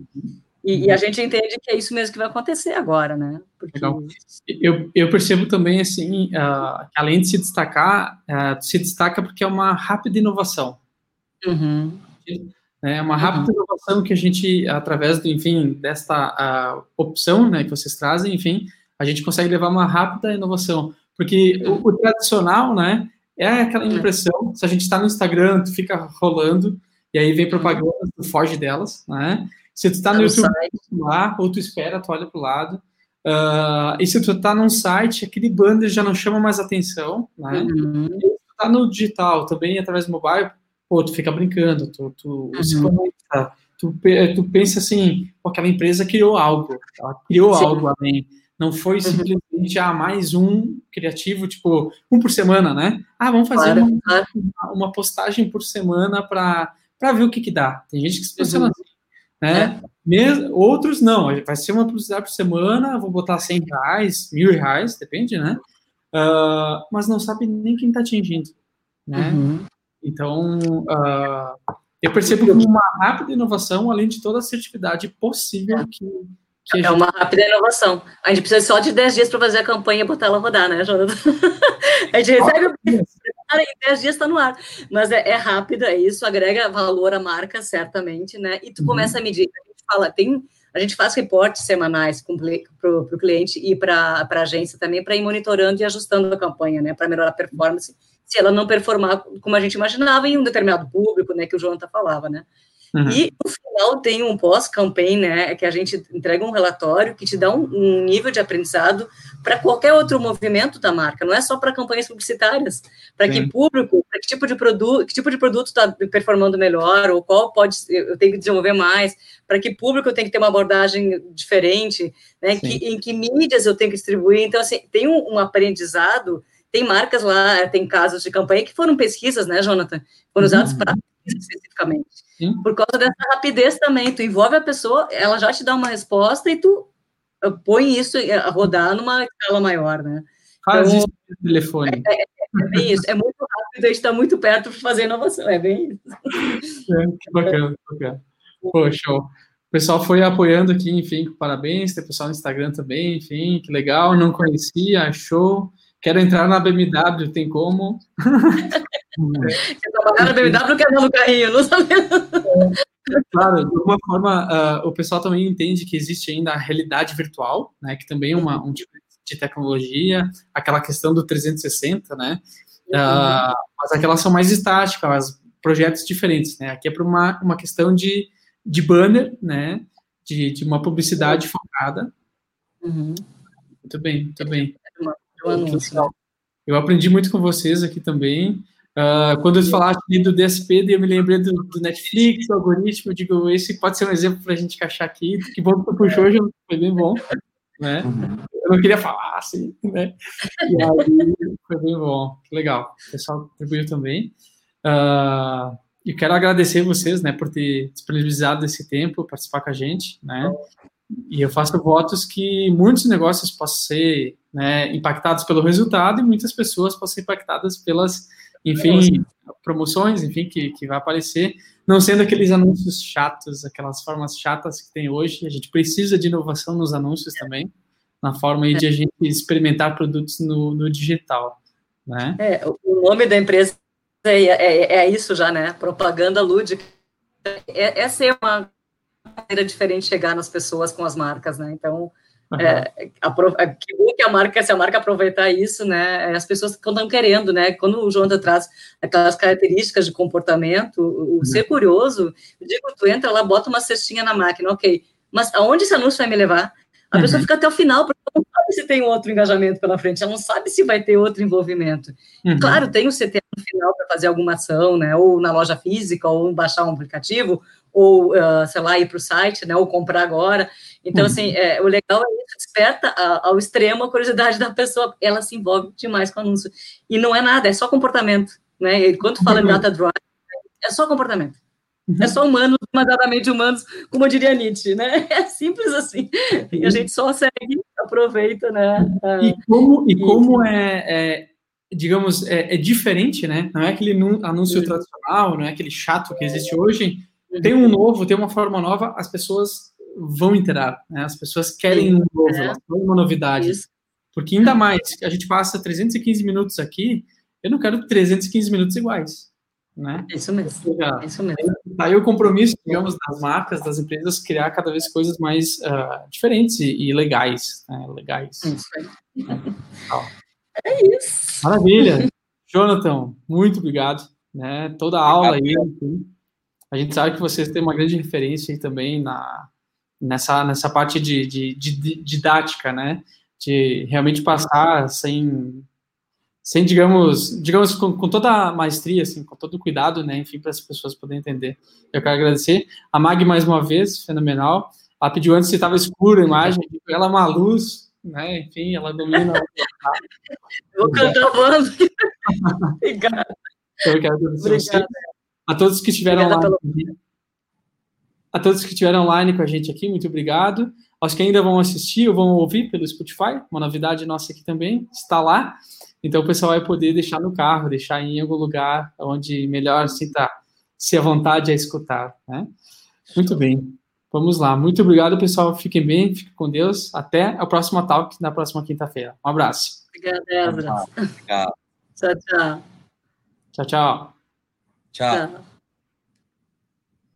E, e, a gente entende que é isso mesmo que vai acontecer agora, né? Porque... Legal. Eu, eu percebo também, assim, uh, que além de se destacar, uh, se destaca porque é uma rápida inovação. Uhum. É uma rápida uhum. inovação que a gente, através, do, enfim, desta uh, opção né, que vocês trazem, enfim, a gente consegue levar uma rápida inovação. Porque o, o tradicional, né, é aquela uhum. impressão, se a gente está no Instagram, tu fica rolando, e aí vem propaganda, tu foge delas, né? Se tu está no YouTube lá, ou tu espera, tu olha para o lado. Uh, e se tu está num site, aquele banner já não chama mais atenção, né? Uhum. E se tu está no digital, também através do mobile, pô, tu fica brincando, tu, tu uhum. se conecta, tu, tu pensa assim, pô, aquela empresa criou algo, ela criou Sim. algo além. Não foi uhum. simplesmente, ah, mais um criativo, tipo, um por semana, né? Ah, vamos fazer claro, uma, uma, postagem por semana para ver o que que dá. Tem gente que se posiciona uhum. assim né? É. Mesmo, outros não, vai ser uma publicidade por semana, vou botar 100 reais, mil reais, depende, né? Uh, mas não sabe nem quem está atingindo, né? Uhum. Então, uh, eu percebo como uma rápida inovação, além de toda a assertividade possível que, que É gente... uma rápida inovação. A gente precisa só de 10 dias para fazer a campanha e botar ela rodar, né, Jonathan? *laughs* a gente recebe o *laughs* em 10 dias está no ar. Mas é, é rápido, é isso, agrega valor à marca, certamente, né? E tu uhum. começa a medir. A gente fala, tem a gente faz reportes semanais para o cliente e para a agência também, para ir monitorando e ajustando a campanha, né, para melhorar a performance, se ela não performar como a gente imaginava em um determinado público, né, que o Jonathan falava, né. Uhum. E no final tem um pós-campaign, né, que a gente entrega um relatório que te dá um, um nível de aprendizado para qualquer outro movimento da marca, não é só para campanhas publicitárias, para que público, para que tipo de produto, que tipo de produto está performando melhor, ou qual pode eu tenho que desenvolver mais, para que público eu tenho que ter uma abordagem diferente, né, que, em que mídias eu tenho que distribuir, então assim, tem um, um aprendizado tem marcas lá, tem casos de campanha que foram pesquisas, né, Jonathan? Foram usados uhum. para especificamente. Sim. Por causa dessa rapidez também, tu envolve a pessoa, ela já te dá uma resposta e tu uh, põe isso a rodar numa escala maior, né? Faz então, isso no telefone. É, é, é, bem isso, é muito rápido, a gente está muito perto para fazer inovação, é bem isso. É, que bacana, que bacana. Pô, show. O pessoal foi apoiando aqui, enfim, parabéns, tem pessoal no Instagram também, enfim, que legal, não conhecia, achou. Quero entrar na BMW, tem como? Quer trabalhar na BMW, quer andar no carrinho, não sabia. Claro, de alguma forma, uh, o pessoal também entende que existe ainda a realidade virtual, né, que também é uma, um tipo de tecnologia, aquela questão do 360, né, uh, mas aquelas são mais estáticas, projetos diferentes, né, aqui é para uma, uma questão de, de banner, né, de, de uma publicidade focada. Uhum. Muito bem, muito bem anúncio. Eu aprendi muito com vocês aqui também. Uh, quando eu falaste do DSP, eu me lembrei do, do, Netflix, do algoritmo, eu digo, esse pode ser um exemplo para a gente encaixar aqui. Que bom que tu puxou, já foi bem bom. Né? Eu não queria falar assim, né? E aí foi bem bom. Legal. O pessoal contribuiu também. Uh, e quero agradecer vocês, né, por ter disponibilizado esse tempo, participar com a gente, né? E eu faço votos que muitos negócios possam ser né, impactados pelo resultado e muitas pessoas possam ser impactadas pelas, enfim, promoções, enfim, que, que vai aparecer, não sendo aqueles anúncios chatos, aquelas formas chatas que tem hoje. A gente precisa de inovação nos anúncios também, na forma de a gente experimentar produtos no, no digital, né? É, o nome da empresa é, é, é isso já, né? Propaganda lúdica. É, essa é uma maneira diferente chegar nas pessoas com as marcas, né? Então, uhum. é, a, que bom que a marca, se a marca aproveitar isso, né? As pessoas estão querendo, né? Quando o João traz aquelas características de comportamento, o, uhum. ser curioso, eu digo, tu entra lá, bota uma cestinha na máquina, ok, mas aonde esse anúncio vai me levar? A uhum. pessoa fica até o final, porque ela não sabe se tem outro engajamento pela frente, ela não sabe se vai ter outro envolvimento. Uhum. Claro, tem o CT no final para fazer alguma ação, né? Ou na loja física, ou baixar um aplicativo, ou, uh, sei lá, ir para o site, né, ou comprar agora. Então, uhum. assim, é, o legal é isso, desperta a, ao extremo a curiosidade da pessoa, ela se envolve demais com o anúncio. E não é nada, é só comportamento, né? E quando fala uhum. em data drive, é só comportamento. Uhum. É só humanos, demasiadamente humanos, como diria Nietzsche, né? *laughs* É simples assim. E a gente só segue, aproveita, né? E como, e como é, é digamos, é, é, diferente, né? Não é aquele anúncio tradicional, não é aquele chato que existe hoje, tem um novo, tem uma forma nova, as pessoas vão interar, né? As pessoas querem um novo, é. elas querem uma novidade. Isso. Porque ainda mais, a gente passa 315 minutos aqui, eu não quero 315 minutos iguais. Né? Isso mesmo. Seja, isso mesmo. Tá aí o compromisso, digamos, das marcas, das empresas, criar cada vez coisas mais uh, diferentes e, e legais. Né? Legais. Isso aí. *laughs* É isso. Maravilha. Jonathan, muito obrigado. Né? Toda a aula aí. Enfim. A gente sabe que vocês têm uma grande referência também na, nessa, nessa parte de, de, de, didática, né? De realmente passar sem, sem digamos, digamos com, com, toda a maestria, assim, com todo o cuidado, né? Enfim, para as pessoas poderem entender. Eu quero agradecer. A Mag, mais uma vez, fenomenal. Ela pediu antes se estava escura a imagem, ela é uma luz, né? Enfim, ela domina. *laughs* Vou cantar bando. *laughs* Obrigada. Eu quero agradecer. A todos que estiveram lá. Pelo... A todos que estiveram online com a gente aqui, muito obrigado. Aos que ainda vão assistir ou vão ouvir pelo Spotify, uma novidade nossa aqui também, está lá. Então o pessoal vai poder deixar no carro, deixar em algum lugar onde melhor sinta se à vontade a escutar. Né? Muito bem. Vamos lá. Muito obrigado, pessoal. Fiquem bem, fiquem com Deus. Até a próxima talk na próxima quinta-feira. Um abraço. Obrigada, Ezra. Tchau, tchau. Tchau, tchau. Tchau. tchau.